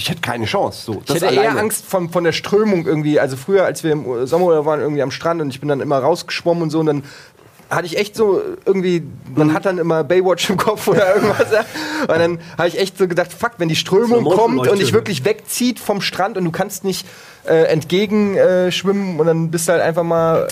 ich hätte keine Chance. So, Ich das hätte eher. Angst von, von der Strömung irgendwie. Also früher, als wir im Sommerurlaub waren, irgendwie am Strand und ich bin dann immer rausgeschwommen und so und dann hatte ich echt so irgendwie, man Mhm. hat dann immer Baywatch im Kopf oder irgendwas. ja. Und dann habe ich echt so gedacht, fuck, wenn die Strömung kommt und dich wirklich wegzieht vom Strand und du kannst nicht äh, entgegen äh, schwimmen und dann bist du halt einfach mal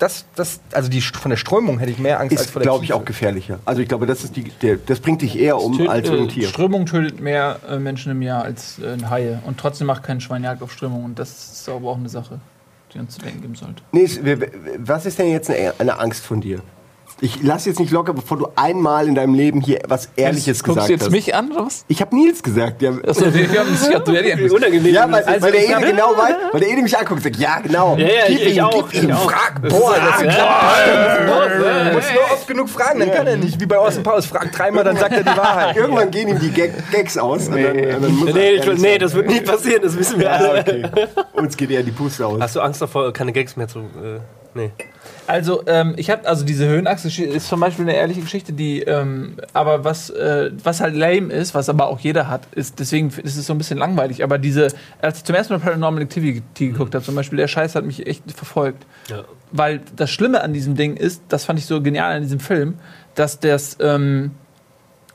das, das, also die von der Strömung hätte ich mehr Angst als Ist, vor der glaube ich, auch gefährlicher. Also ich glaube, das, ist die, der, das bringt dich eher um als äh, ein Tier. Strömung tötet mehr äh, Menschen im Jahr als äh, ein Haie. Und trotzdem macht kein Schwein Jagd auf Strömung. Und das ist aber auch eine Sache, die uns zu denken geben sollte. Nee, was ist denn jetzt eine, eine Angst von dir? Ich lass jetzt nicht locker, bevor du einmal in deinem Leben hier was Ehrliches Guckst gesagt du jetzt hast. mich an oder was? Ich habe Nils gesagt. Ja, Achso, wir, haben es ja, du hättest Unangenehm. ja weil, Also weil der ich Ede genau weiß, weil der Ede mich anguckt und sagt, ja genau. Ja, ja, gib ich ihm, auch, gib ihm, ich auch. frag, Das boah, ist- das ist Du musst nur oft genug fragen, dann kann er nicht. Wie bei Austin Powers, frag dreimal, dann sagt er die Wahrheit. Irgendwann gehen ihm die Gag Gags aus. Und dann, und dann Nee, ich, nee, das wird nie passieren, das wissen wir Ja, alle. okay. Uns geht eher die Puste aus. Hast du Angst davor, keine Gags mehr zu. Äh, nee. Also, ähm, ich habe, also diese Höhenachse ist zum Beispiel eine ehrliche Geschichte, die, ähm, aber was, äh, was halt lame ist, was aber auch jeder hat, ist, deswegen ist es so ein bisschen langweilig, aber diese, als ich zum ersten Mal Paranormal Activity geguckt habe, zum Beispiel, der Scheiß hat mich echt verfolgt. Ja. Weil das Schlimme an diesem Ding ist, das fand ich so genial an diesem Film, dass das, ähm,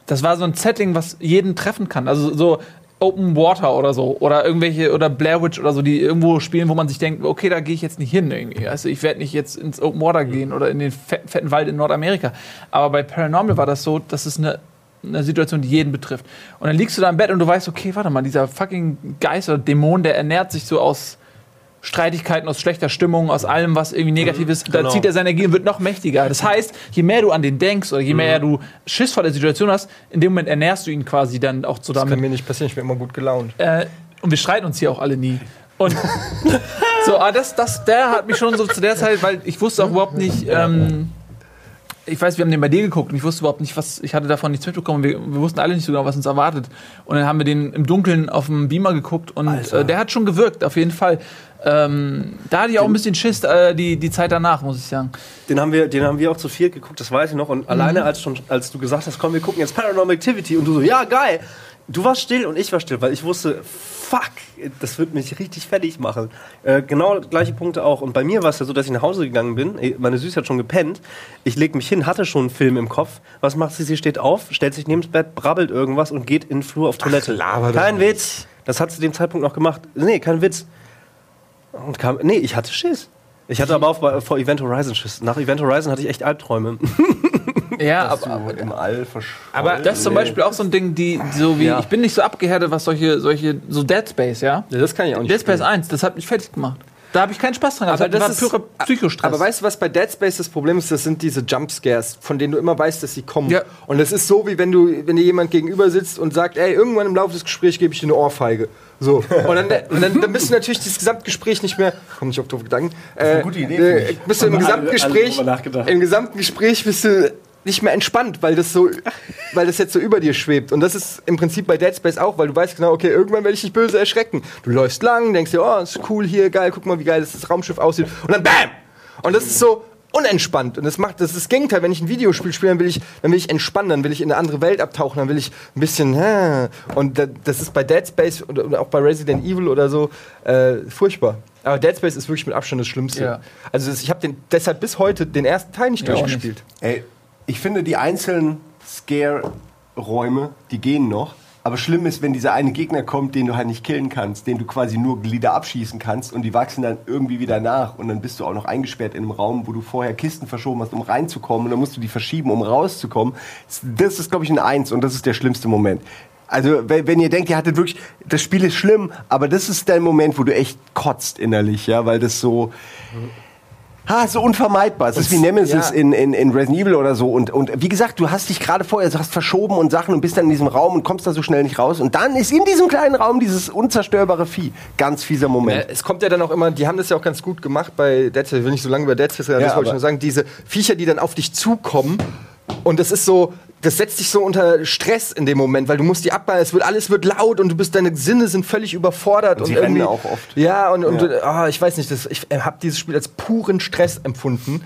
das war so ein Setting, was jeden treffen kann. Also so Open Water oder so oder irgendwelche oder Blair Witch oder so, die irgendwo spielen, wo man sich denkt, okay, da gehe ich jetzt nicht hin irgendwie. Also ich werde nicht jetzt ins Open Water gehen oder in den fetten, fetten Wald in Nordamerika. Aber bei Paranormal war das so, dass es eine eine Situation, die jeden betrifft. Und dann liegst du da im Bett und du weißt, okay, warte mal, dieser fucking Geist oder Dämon, der ernährt sich so aus Streitigkeiten, aus schlechter Stimmung, aus allem, was irgendwie negativ ist. Da genau. zieht er seine Energie und wird noch mächtiger. Das heißt, je mehr du an den denkst oder je mehr du Schiss vor der Situation hast, in dem Moment ernährst du ihn quasi dann auch so Das kann damit. mir nicht passieren, ich bin immer gut gelaunt. Äh, und wir streiten uns hier auch alle nie. Und so, aber das, das, der hat mich schon so zu der Zeit, weil ich wusste auch überhaupt nicht, ähm, ich weiß, wir haben den bei dir geguckt und ich wusste überhaupt nicht, was, ich hatte davon nichts mitbekommen. Wir, wir wussten alle nicht so genau, was uns erwartet. Und dann haben wir den im Dunkeln auf dem Beamer geguckt und äh, der hat schon gewirkt, auf jeden Fall. Ähm, da hatte ich auch ein bisschen Schiss, äh, die, die Zeit danach, muss ich sagen. Den haben, wir, den haben wir auch zu viert geguckt, das weiß ich noch. Und alleine, als, schon, als du gesagt hast, komm, wir gucken jetzt Paranormal Activity und du so, ja, geil. Du warst still und ich war still, weil ich wusste, fuck, das wird mich richtig fertig machen. Äh, genau gleiche Punkte auch. Und bei mir war es ja so, dass ich nach Hause gegangen bin. Meine Süße hat schon gepennt. Ich leg mich hin, hatte schon einen Film im Kopf. Was macht sie? Sie steht auf, stellt sich neben das Bett, brabbelt irgendwas und geht in den Flur auf Toilette. laber doch kein. Witz. Das hat sie dem Zeitpunkt noch gemacht. Nee, kein Witz. Und kam, nee, ich hatte Schiss. Ich hatte aber auch bei, vor Event Horizon Schiss. Nach Event Horizon hatte ich echt Albträume. Ja, Dass du im All verschwunden. Aber das ist zum Beispiel auch so ein Ding, die so wie Ja. ich bin nicht so abgehärtet, was solche solche so Dead Space, ja. Ja, das kann ich auch nicht. Dead Space spielen. 1, das hat mich fertig gemacht. Da habe ich keinen Spaß dran. gehabt. Aber das war ist purer Psychostress. Aber weißt du, was bei Dead Space das Problem ist? Das sind diese Jumpscares, von denen du immer weißt, dass sie kommen. Ja. Und es ist so, wie wenn du, wenn dir jemand gegenüber sitzt und sagt, ey, irgendwann im Laufe des Gesprächs gebe ich dir eine Ohrfeige. So. Und dann, und dann, dann bist du natürlich dieses Gesamtgespräch nicht mehr, komm nicht auf doofe Gedanken. Äh, eine gute Idee, finde Äh, bist du im Haben alle- alle Gesamtgespräch, im gesamten Gespräch bist du nicht mehr entspannt, weil das so, weil das jetzt so über dir schwebt. Und das ist im Prinzip bei Dead Space auch, weil du weißt genau, okay, irgendwann werde ich dich böse erschrecken. Du läufst lang, denkst dir, oh, ist cool hier, geil, guck mal, wie geil das, das Raumschiff aussieht. Und dann BAM! Und das ist so unentspannt. Und das macht, das ist das Gegenteil. Wenn ich ein Videospiel spiele, dann will ich, dann will ich entspannen, dann will ich in eine andere Welt abtauchen, dann will ich ein bisschen, hä. und da- das ist bei Dead Space und, und auch bei Resident Evil oder so äh, furchtbar. Aber Dead Space ist wirklich mit Abstand das Schlimmste. Ja. Also ich habe den deshalb bis heute den ersten Teil nicht Ja, durchgespielt. Ey, ich finde, die einzelnen Scare-Räume, die gehen noch. Aber schlimm ist, wenn dieser eine Gegner kommt, den du halt nicht killen kannst, den du quasi nur Glieder abschießen kannst und die wachsen dann irgendwie wieder nach und dann bist du auch noch eingesperrt in einem Raum, wo du vorher Kisten verschoben hast, um reinzukommen und dann musst du die verschieben, um rauszukommen. Das ist, glaube ich, ein Eins und das ist der schlimmste Moment. Also, wenn, ihr denkt, ihr hattet wirklich, das Spiel ist schlimm, aber das ist der Moment, wo du echt kotzt innerlich, ja, weil das so, Ah, so unvermeidbar. Es ist wie Nemesis ja. in, in, in Resident Evil oder so. Und, und wie gesagt, du hast dich gerade vorher, du hast verschoben und Sachen und bist dann in diesem Raum und kommst da so schnell nicht raus. Und dann ist in diesem kleinen Raum dieses unzerstörbare Vieh. Ganz fieser Ja, Moment. es kommt ja dann auch immer, die haben das ja auch ganz gut gemacht bei Dead Space. Ich will nicht so lange über Dead Space reden, Ja, das wollte ich nur sagen. Diese Viecher, die dann auf dich zukommen. Und das ist so, das setzt dich so unter Stress in dem Moment, weil du musst die abbauen, es wird alles wird laut und du bist, deine Sinne sind völlig überfordert. Und sie irgendwie- auch oft. Ja, und, und Ja. ah, ich weiß nicht, das, ich habe dieses Spiel als puren Stress empfunden.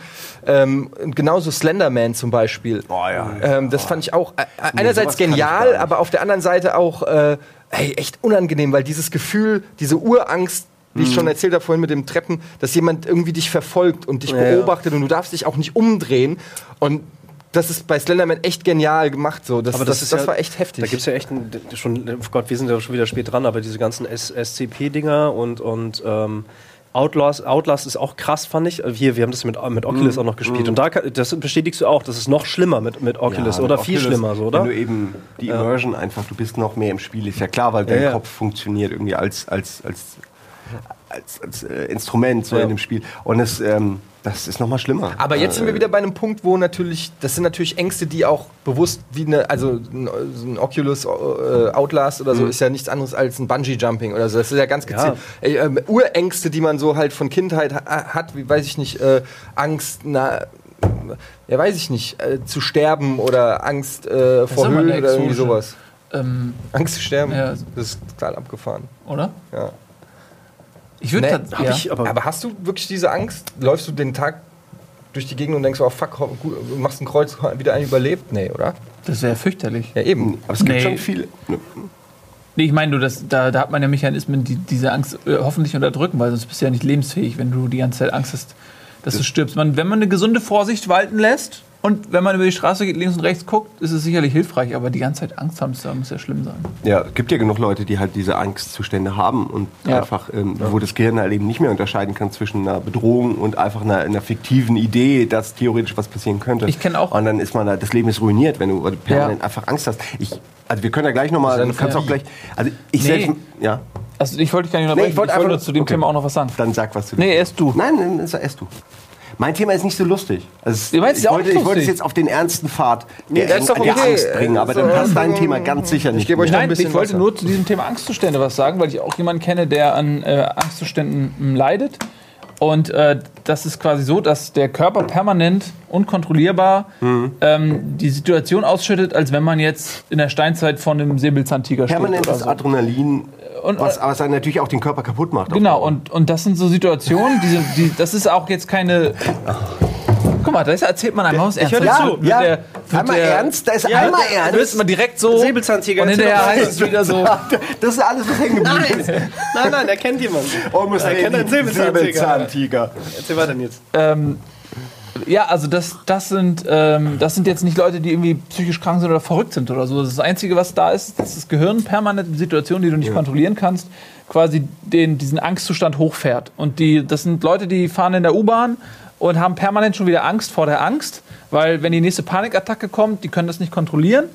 Ähm, und genauso Slenderman zum Beispiel. Oh ja. Ähm, das fand ich auch äh, einerseits ich gar genial, aber auf der anderen Seite auch äh, ey, echt unangenehm, weil dieses Gefühl, diese Urangst, wie Mhm. ich schon erzählt habe vorhin mit dem Treppen, dass jemand irgendwie dich verfolgt und dich Ja, ja. beobachtet und du darfst dich auch nicht umdrehen. Und das ist bei Slenderman echt genial gemacht. So. Das, Aber das, das das, ja- war echt heftig. Da gibt es ja echt ein, schon, oh Gott, wir sind ja schon wieder spät dran, aber diese ganzen SCP-Dinger und, und ähm, Outlast, Outlast ist auch krass, fand ich. Äh, Hier, wir haben das mit, mit Oculus auch noch gespielt. Und da das bestätigst du auch, das ist noch schlimmer mit, mit Oculus, Ja, oder? mit Viel Oculus, schlimmer, so, oder? Wenn du eben die Immersion einfach, du bist noch mehr im Spiel, ist ja klar, weil dein Ja, ja. Kopf funktioniert irgendwie als, als, als, als, als äh, Instrument so Ja. in dem Spiel. Und es, ähm, das ist noch mal schlimmer. Aber jetzt sind wir Äh, wieder bei einem Punkt, wo natürlich, das sind natürlich Ängste, die auch bewusst wie eine, also ein, so ein Oculus äh, Outlast oder so ist ja nichts anderes als ein Bungee-Jumping oder so. Das ist ja ganz gezielt. Äh, ähm, Urängste, die man so halt von Kindheit ha hat, wie weiß ich nicht, äh, Angst, na, ja weiß ich nicht, äh, zu sterben oder Angst äh, vor eine oder irgendwie sowas. Ähm, Angst zu sterben, Ja. das ist total abgefahren. oder? Ja. Ich würde Nee, ja. ich, aber, Aber hast du wirklich diese Angst? Läufst du den Tag durch die Gegend und denkst, oh fuck, ho- gut, du machst ein Kreuz, wieder einen überlebt? Nee, oder? Das wäre fürchterlich. Ja, eben. Aber es gibt Nee. schon viele. Ne? Nee, ich meine, du, das, da, da hat man ja Mechanismen, die diese Angst äh, hoffentlich unterdrücken, weil sonst bist du ja nicht lebensfähig, wenn du die ganze Zeit Angst hast, dass du stirbst. Man, wenn man eine gesunde Vorsicht walten lässt und wenn man über die Straße geht, links und rechts guckt, ist es sicherlich hilfreich, aber die ganze Zeit Angst haben, das muss ja schlimm sein. Ja, es gibt ja genug Leute, die halt diese Angstzustände haben und Ja. einfach, ähm, wo das Gehirn halt eben nicht mehr unterscheiden kann zwischen einer Bedrohung und einfach einer, einer fiktiven Idee, dass theoretisch was passieren könnte. Ich kenn auch- Und dann ist man da, das Leben ist ruiniert, wenn du permanent einfach Angst hast. Ich, also wir können ja gleich nochmal, du kannst auch gleich, also ich Nee. selbst, ja, Also ich wollte dich gar nicht unterbrechen, Nee, ich wollte einfach- nur zu dem okay. Thema auch noch was sagen. dann sag was zu Nee, erst du. Nein, erst du. Mein Thema ist nicht so lustig. Also Du meinst, ich, wollte, nicht ich wollte es lustig. jetzt auf den ernsten Pfad der, das ist doch der okay. Angst bringen, aber dann So, passt dein ähm, Thema ganz sicher nicht. gebe euch noch ein Nein, bisschen ich wollte nur zu diesem Thema Angstzustände was sagen, weil ich auch jemanden kenne, der an äh, Angstzuständen m, leidet. Und äh, das ist quasi so, dass der Körper permanent unkontrollierbar Mhm. ähm, die Situation ausschüttet, als wenn man jetzt in der Steinzeit vor einem Säbelzahntiger steht. Permanentes so. Adrenalin, Und- was aber dann natürlich auch den Körper kaputt macht. Genau, und, und das sind so Situationen, die, sind- die, das ist auch jetzt keine. Guck mal, da erzählt man einmal aus Ernst. hör dir dazu. zu. Ja, der- einmal der- ernst, da ist Ja, einmal da ernst. wird man direkt so. Säbelzahntiger, Und hinterher heißt es wieder so. Das ist alles, was hängen geblieben ist. nein, nein, er kennt jemanden. Oh, muss Er kennt einen Säbelzahntiger. Säbelzahntiger. Erzähl weiter jetzt. Ähm, ja, also das, das, sind, ähm, das sind jetzt nicht Leute, die irgendwie psychisch krank sind oder verrückt sind oder so. Das Einzige, was da ist, ist das Gehirn permanent in Situationen, die du nicht kontrollieren kannst, quasi den, diesen Angstzustand hochfährt. Und die, das sind Leute, die fahren in der U-Bahn und haben permanent schon wieder Angst vor der Angst, weil wenn die nächste Panikattacke kommt, die können das nicht kontrollieren.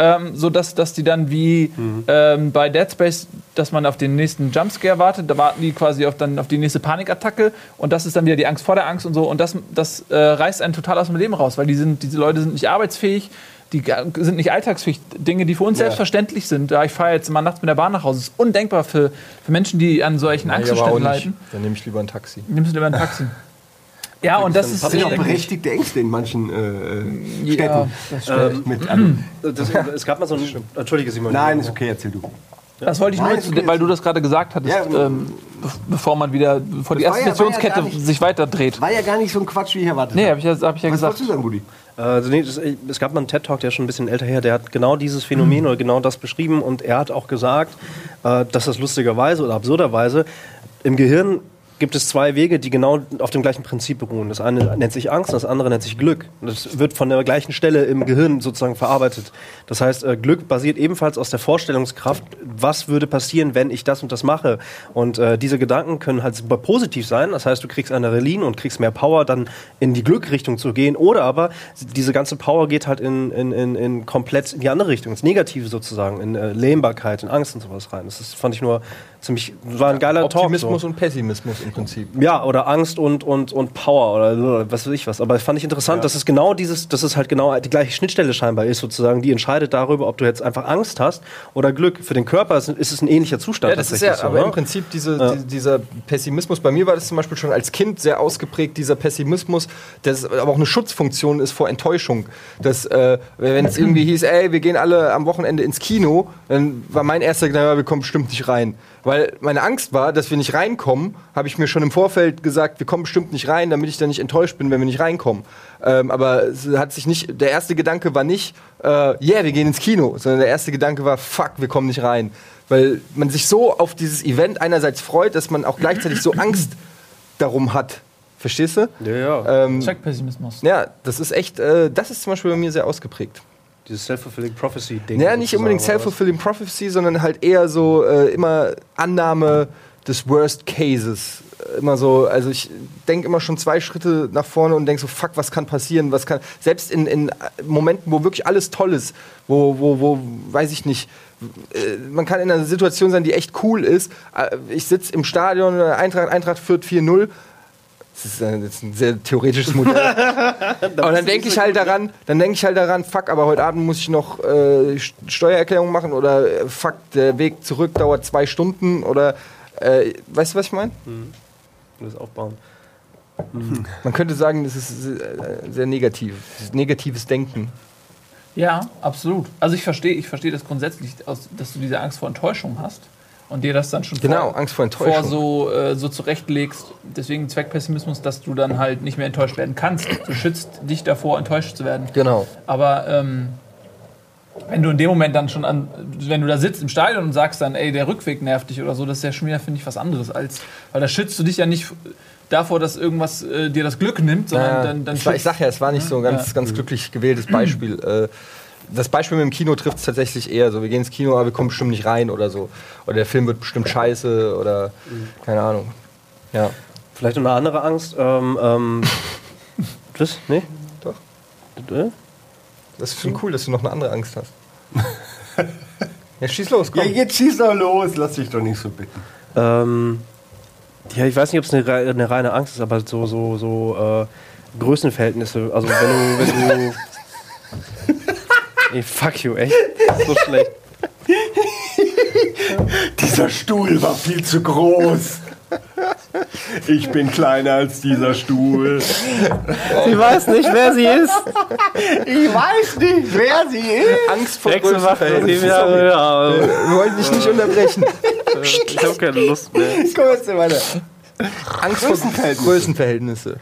Ähm, so dass, dass die dann wie ähm, bei Dead Space, dass man auf den nächsten Jumpscare wartet, da warten die quasi auf, dann auf die nächste Panikattacke und das ist dann wieder die Angst vor der Angst und so und das, das äh, reißt einen total aus dem Leben raus, weil die sind, diese Leute sind nicht arbeitsfähig, die sind nicht alltagsfähig. Dinge, die für uns selbstverständlich sind. Ja, ich fahre jetzt mal nachts mit der Bahn nach Hause. Das ist undenkbar für, für Menschen, die an solchen Angstzuständen leiden. Dann nehme ich lieber ein Taxi. Nimmst du lieber ein Taxi. Ja, und das ist Das sind auch berechtigte Ängste in manchen äh, Ja, Städten. das stimmt. Äh, mit, also, Das, es gab mal so ein. Entschuldige, Simon. nein, ist okay, erzähl du. Das wollte ich Nein, nur, okay. weil du das gerade gesagt hattest, Ja, ähm, be- bevor man wieder, bevor die war ja- ja Assoziationskette sich weiter dreht. War ja gar nicht so ein Quatsch, wie ich erwartet Nee, habe. ich, ja- hab ich ja Was gesagt. wolltest du sagen, Budi? Also nee, das, es gab mal einen TED-Talk, der ist schon ein bisschen älter her, der hat genau dieses Phänomen oder genau das beschrieben und er hat auch gesagt, äh, dass das lustigerweise oder absurderweise im Gehirn gibt es zwei Wege, die genau auf dem gleichen Prinzip beruhen. Das eine nennt sich Angst, das andere nennt sich Glück. Das wird von der gleichen Stelle im Gehirn sozusagen verarbeitet. Das heißt, äh, Glück basiert ebenfalls aus der Vorstellungskraft, was würde passieren, wenn ich das und das mache. Und äh, diese Gedanken können halt super positiv sein. Das heißt, du kriegst Adrenalin und kriegst mehr Power, dann in die Glückrichtung zu gehen. Oder aber diese ganze Power geht halt in, in, in, in komplett in die andere Richtung, ins Negative sozusagen, in äh, Lähmbarkeit, in Angst und sowas rein. Das ist, fand ich nur ziemlich, war ein geiler Optimismus Talk. So. und Pessimismus im Prinzip. Ja, oder Angst und, und, und Power oder was weiß ich was. Aber das fand ich interessant, dass es genau dieses, dass es halt genau die gleiche Schnittstelle scheinbar ist, sozusagen, die entscheidet darüber, ob du jetzt einfach Angst hast oder Glück. Für den Körper ist, ist es ein ähnlicher Zustand Ja, das ist ja, so, aber ne? im Prinzip diese, die, dieser Pessimismus, bei mir war das zum Beispiel schon als Kind sehr ausgeprägt, dieser Pessimismus, das aber auch eine Schutzfunktion ist vor Enttäuschung. Dass, äh, wenn es irgendwie hieß, ey, wir gehen alle am Wochenende ins Kino, dann war mein erster Gedanke, wir kommen bestimmt nicht rein. Weil meine Angst war, dass wir nicht reinkommen, habe ich mir schon im Vorfeld gesagt, wir kommen bestimmt nicht rein, damit ich dann nicht enttäuscht bin, wenn wir nicht reinkommen. Ähm, aber es hat sich nicht, der erste Gedanke war nicht, äh, yeah, wir gehen ins Kino, sondern der erste Gedanke war, fuck, wir kommen nicht rein. Weil man sich so auf dieses Event einerseits freut, dass man auch gleichzeitig so Angst darum hat. Verstehst du? Ja, ja. Ähm, Check Pessimismus. ja, das ist echt, äh, das ist zum Beispiel bei mir sehr ausgeprägt. Dieses Self-Fulfilling Prophecy-Ding. Ja, nicht unbedingt? Self-Fulfilling Prophecy, sondern halt eher so äh, immer Annahme des Worst Cases. immer so, also ich denke immer schon zwei Schritte nach vorne und denke so, fuck, was kann passieren, was kann, selbst in, in Momenten, wo wirklich alles toll ist, wo, wo, wo, weiß ich nicht, äh, man kann in einer Situation sein, die echt cool ist. Äh, Ich sitze im Stadion, äh, Eintracht, Eintracht führt 4-0. Das ist, äh, das ist ein sehr theoretisches Modell. aber dann denke ich halt daran, dann denke ich halt daran, fuck, aber heute Abend muss ich noch äh, St- Steuererklärung machen oder äh, fuck, der Weg zurück dauert zwei Stunden oder äh, weißt du, was ich meine? Das aufbauen. Man könnte sagen, das ist äh, sehr negativ, negatives Denken. Ja, absolut. Also ich verstehe, ich verstehe das grundsätzlich, dass du diese Angst vor Enttäuschung hast und dir das dann schon Genau, vor, Angst vor vor Enttäuschung. so, äh, so zurechtlegst. Deswegen Zweckpessimismus, dass du dann halt nicht mehr enttäuscht werden kannst. Du schützt dich davor, enttäuscht zu werden. Genau. Aber ähm, wenn du in dem Moment dann schon an, wenn du da sitzt im Stadion und sagst dann, ey, der Rückweg nervt dich oder so, das ist ja schon wieder, finde ich, was anderes als, weil da schützt du dich ja nicht davor, dass irgendwas äh, dir das Glück nimmt, sondern Ja, dann, dann ich, war, ich sag ja, es war nicht so ein ganz, Ja. ganz glücklich gewähltes Beispiel. Äh, das Beispiel mit dem Kino trifft es tatsächlich eher so. Wir gehen ins Kino, aber wir kommen bestimmt nicht rein oder so. Oder der Film wird bestimmt scheiße oder keine Ahnung. Ja. Vielleicht noch eine andere Angst. Ähm, ähm, das? Nee? Doch. Äh? Das ist schon cool, dass du noch eine andere Angst hast. ja, schieß los, Ja, komm. jetzt schieß doch los, lass dich doch nicht so bitten. Ähm, ja, ich weiß nicht, ob es eine, eine reine Angst ist, aber so, so, so äh, Größenverhältnisse. Also wenn du, wenn du. Ey, fuck you, echt. So schlecht. Dieser Stuhl war viel zu groß. Ich bin kleiner als dieser Stuhl. Sie weiß nicht, wer sie ist. Ich weiß nicht, wer sie ist. Angst vor Größenverhältnissen. Wir wollen dich nicht unterbrechen. Ich habe keine Lust mehr. Komm jetzt weiter. Angst vor Größenverhältnisse. Größenverhältnisse.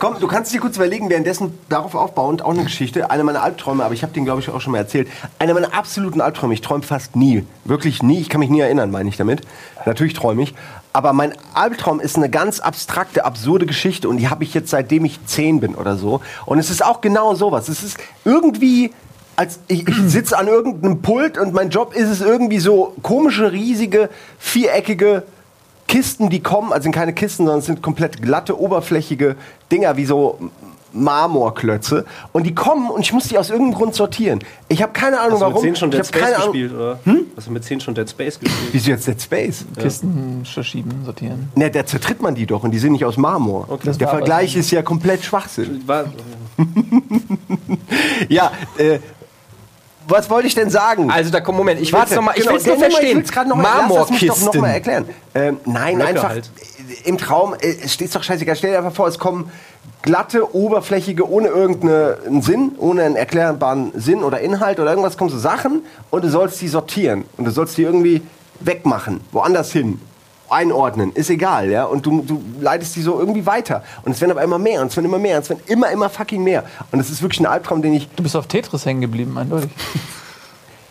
Komm, du kannst dir kurz überlegen, währenddessen darauf aufbauend auch eine Geschichte. Einer meiner Albträume, aber ich habe den, glaube ich, auch schon mal erzählt. Einer meiner absoluten Albträume. Ich träume fast nie. Wirklich nie. Ich kann mich nie erinnern, meine ich damit. Natürlich träume ich. Aber mein Albtraum ist eine ganz abstrakte, absurde Geschichte. Und die habe ich jetzt seitdem ich zehn bin oder so. Und es ist auch genau sowas. Es ist irgendwie als ich, ich sitze an irgendeinem Pult und mein Job ist es irgendwie so komische, riesige, viereckige Kisten, die kommen, also sind keine Kisten, sondern es sind komplett glatte, oberflächige Dinger wie so Marmorklötze. Und die kommen und ich muss die aus irgendeinem Grund sortieren. Ich habe keine Ahnung Hast du mit warum. 10 schon Dead Space Ahnung. gespielt, oder? Hast du mit 10 schon Dead Space gespielt? Wieso jetzt Dead Space? Kisten verschieben, sortieren. Ne, da zertritt man die doch und die sind nicht aus Marmor. Das Der Vergleich ist ja komplett Schwachsinn. War, Ja, äh, was wollte ich denn sagen? Also da komm, Moment, ich will es Warte, nochmal genau, nur verstehen. grad noch mal, Marmorkisten. erklären. Ähm, nein, Blöcke einfach halt. im Traum, äh, es steht doch scheißegal. Stell dir einfach vor, es kommen glatte, oberflächige, ohne irgendeinen Sinn, ohne einen erklärbaren Sinn oder Inhalt oder irgendwas, kommen so Sachen und du sollst die sortieren und du sollst die irgendwie wegmachen, woanders hin. Einordnen, ist egal, ja. Und du, du leitest die so irgendwie weiter. Und es werden aber immer mehr und es werden immer mehr und es werden immer, immer fucking mehr. Und es ist wirklich ein Albtraum, den ich Du bist auf Tetris hängen geblieben, eindeutig.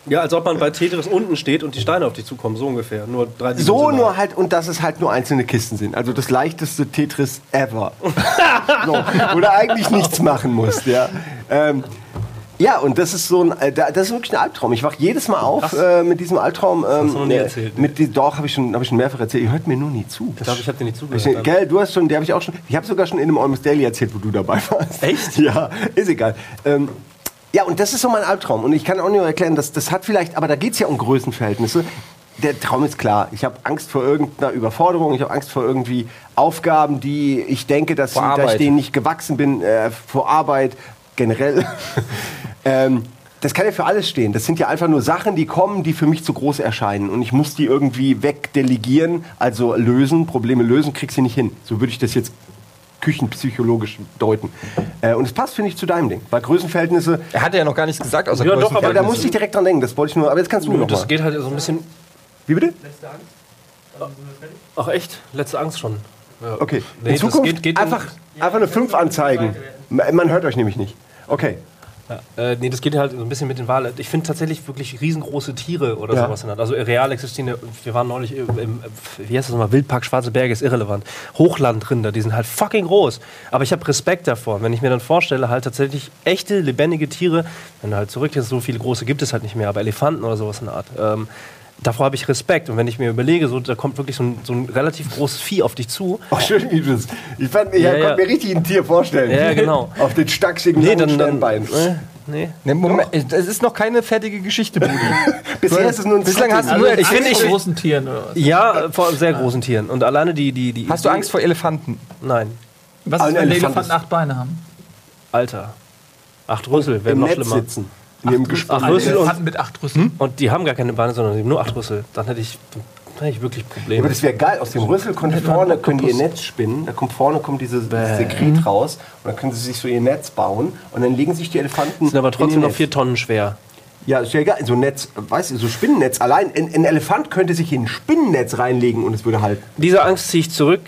ja, als ob man bei Tetris unten steht und die Steine auf dich zukommen, so ungefähr. Nur drei So nur halt, und dass es halt nur einzelne Kisten sind. Also das leichteste Tetris ever. so, wo du eigentlich nichts machen musst, ja. Ähm, ja, und das ist so ein, äh, da- das ist wirklich ein Albtraum. Ich wach jedes Mal auf äh, mit diesem Albtraum. Ähm, hast du noch nie äh, erzählt, ne? Mit die, doch, habe ich, schon- hab ich schon mehrfach erzählt. Ihr hört mir nur nie zu. Ich glaube, ich habe dir nicht Ich, zugehört. gell, du hast schon, der habe ich auch schon, ich habe sogar schon in einem Almost Daily erzählt, wo du dabei warst. Echt? Ja, ist egal. Ähm, ja, und das ist so mein Albtraum. Und ich kann auch nur erklären, dass das hat vielleicht, aber da geht es ja um Größenverhältnisse. Der Traum ist klar. Ich habe Angst vor irgendeiner Überforderung. Ich habe Angst vor irgendwie Aufgaben, die ich denke, dass, Vor ich Arbeit. denen nicht gewachsen bin, äh, vor Arbeit generell. ähm, das kann ja für alles stehen. Das sind ja einfach nur Sachen, die kommen, die für mich zu groß erscheinen. Und ich muss die irgendwie wegdelegieren, also lösen, Probleme lösen, krieg sie nicht hin. So würde ich das jetzt küchenpsychologisch deuten. Äh, und es passt, finde ich, zu deinem Ding. Weil Größenverhältnisse, Er hatte ja noch gar nichts gesagt, außer Ja, doch, aber da musste ich direkt dran denken. Das wollte ich nur, aber jetzt kannst du noch das mal. geht halt so ein bisschen. Wie bitte? Ach echt? Letzte Angst schon. Ja. Okay. Nee, In Zukunft geht- geht um- einfach, einfach eine 5 anzeigen. Man hört euch nämlich nicht. Okay. Ja, äh, nee, das geht halt so ein bisschen mit den Wahlen. Ich finde tatsächlich wirklich riesengroße Tiere oder Ja. sowas in der Art. Also real existierende, wir waren neulich im, im wie heißt das nochmal, Wildpark Schwarze Berge ist irrelevant. Hochlandrinder, die sind halt fucking groß. Aber ich habe Respekt davor. Wenn ich mir dann vorstelle, halt tatsächlich echte, lebendige Tiere, wenn du halt zurückgehst, so viele große gibt es halt nicht mehr, aber Elefanten oder sowas in der Art. Ähm, davor habe ich Respekt. Und wenn ich mir überlege, so, da kommt wirklich so ein, so ein relativ großes Vieh auf dich zu. Oh, schön, wie du das. Ich, fand, ich Ja, konnte ja. mir richtig ein Tier vorstellen. Ja, genau. Auf den stachsigen Nee, dann, dann Sternbein. äh, nee. Ne, Moment, es ist noch keine fertige Geschichte, Budi. Bisher ist es nur ein Bislang hast du Also nur ich finde ich- ich großen Tieren oder was? Ja, vor sehr großen Tieren. Und alleine die, die, die. Hast du Angst vor Elefanten? Nein. Was ist, ein wenn Elefanten acht Beine haben? Alter. Acht Rüssel, wäre Im noch Netz schlimmer. sitzen. In dem Gespann. Ach, Rüssel und, mit acht Rüsseln? und die haben gar keine Beine, sondern nur acht Rüssel. Dann hätte ich, dann hätte ich wirklich Aber Probleme. das wäre geil. Aus dem Rüssel könnte vorne können die ihr Netz spinnen. Da kommt vorne kommt dieses Sekret raus und dann können sie sich so ihr Netz bauen und dann legen sich die Elefanten. sind aber in trotzdem ihr noch vier Tonnen schwer. Ja, ist ja egal. So ein Netz, weißt du, so Spinnennetz. Allein ein, ein Elefant könnte sich in ein Spinnennetz reinlegen und es würde halten. Diese Angst ziehe ich zurück.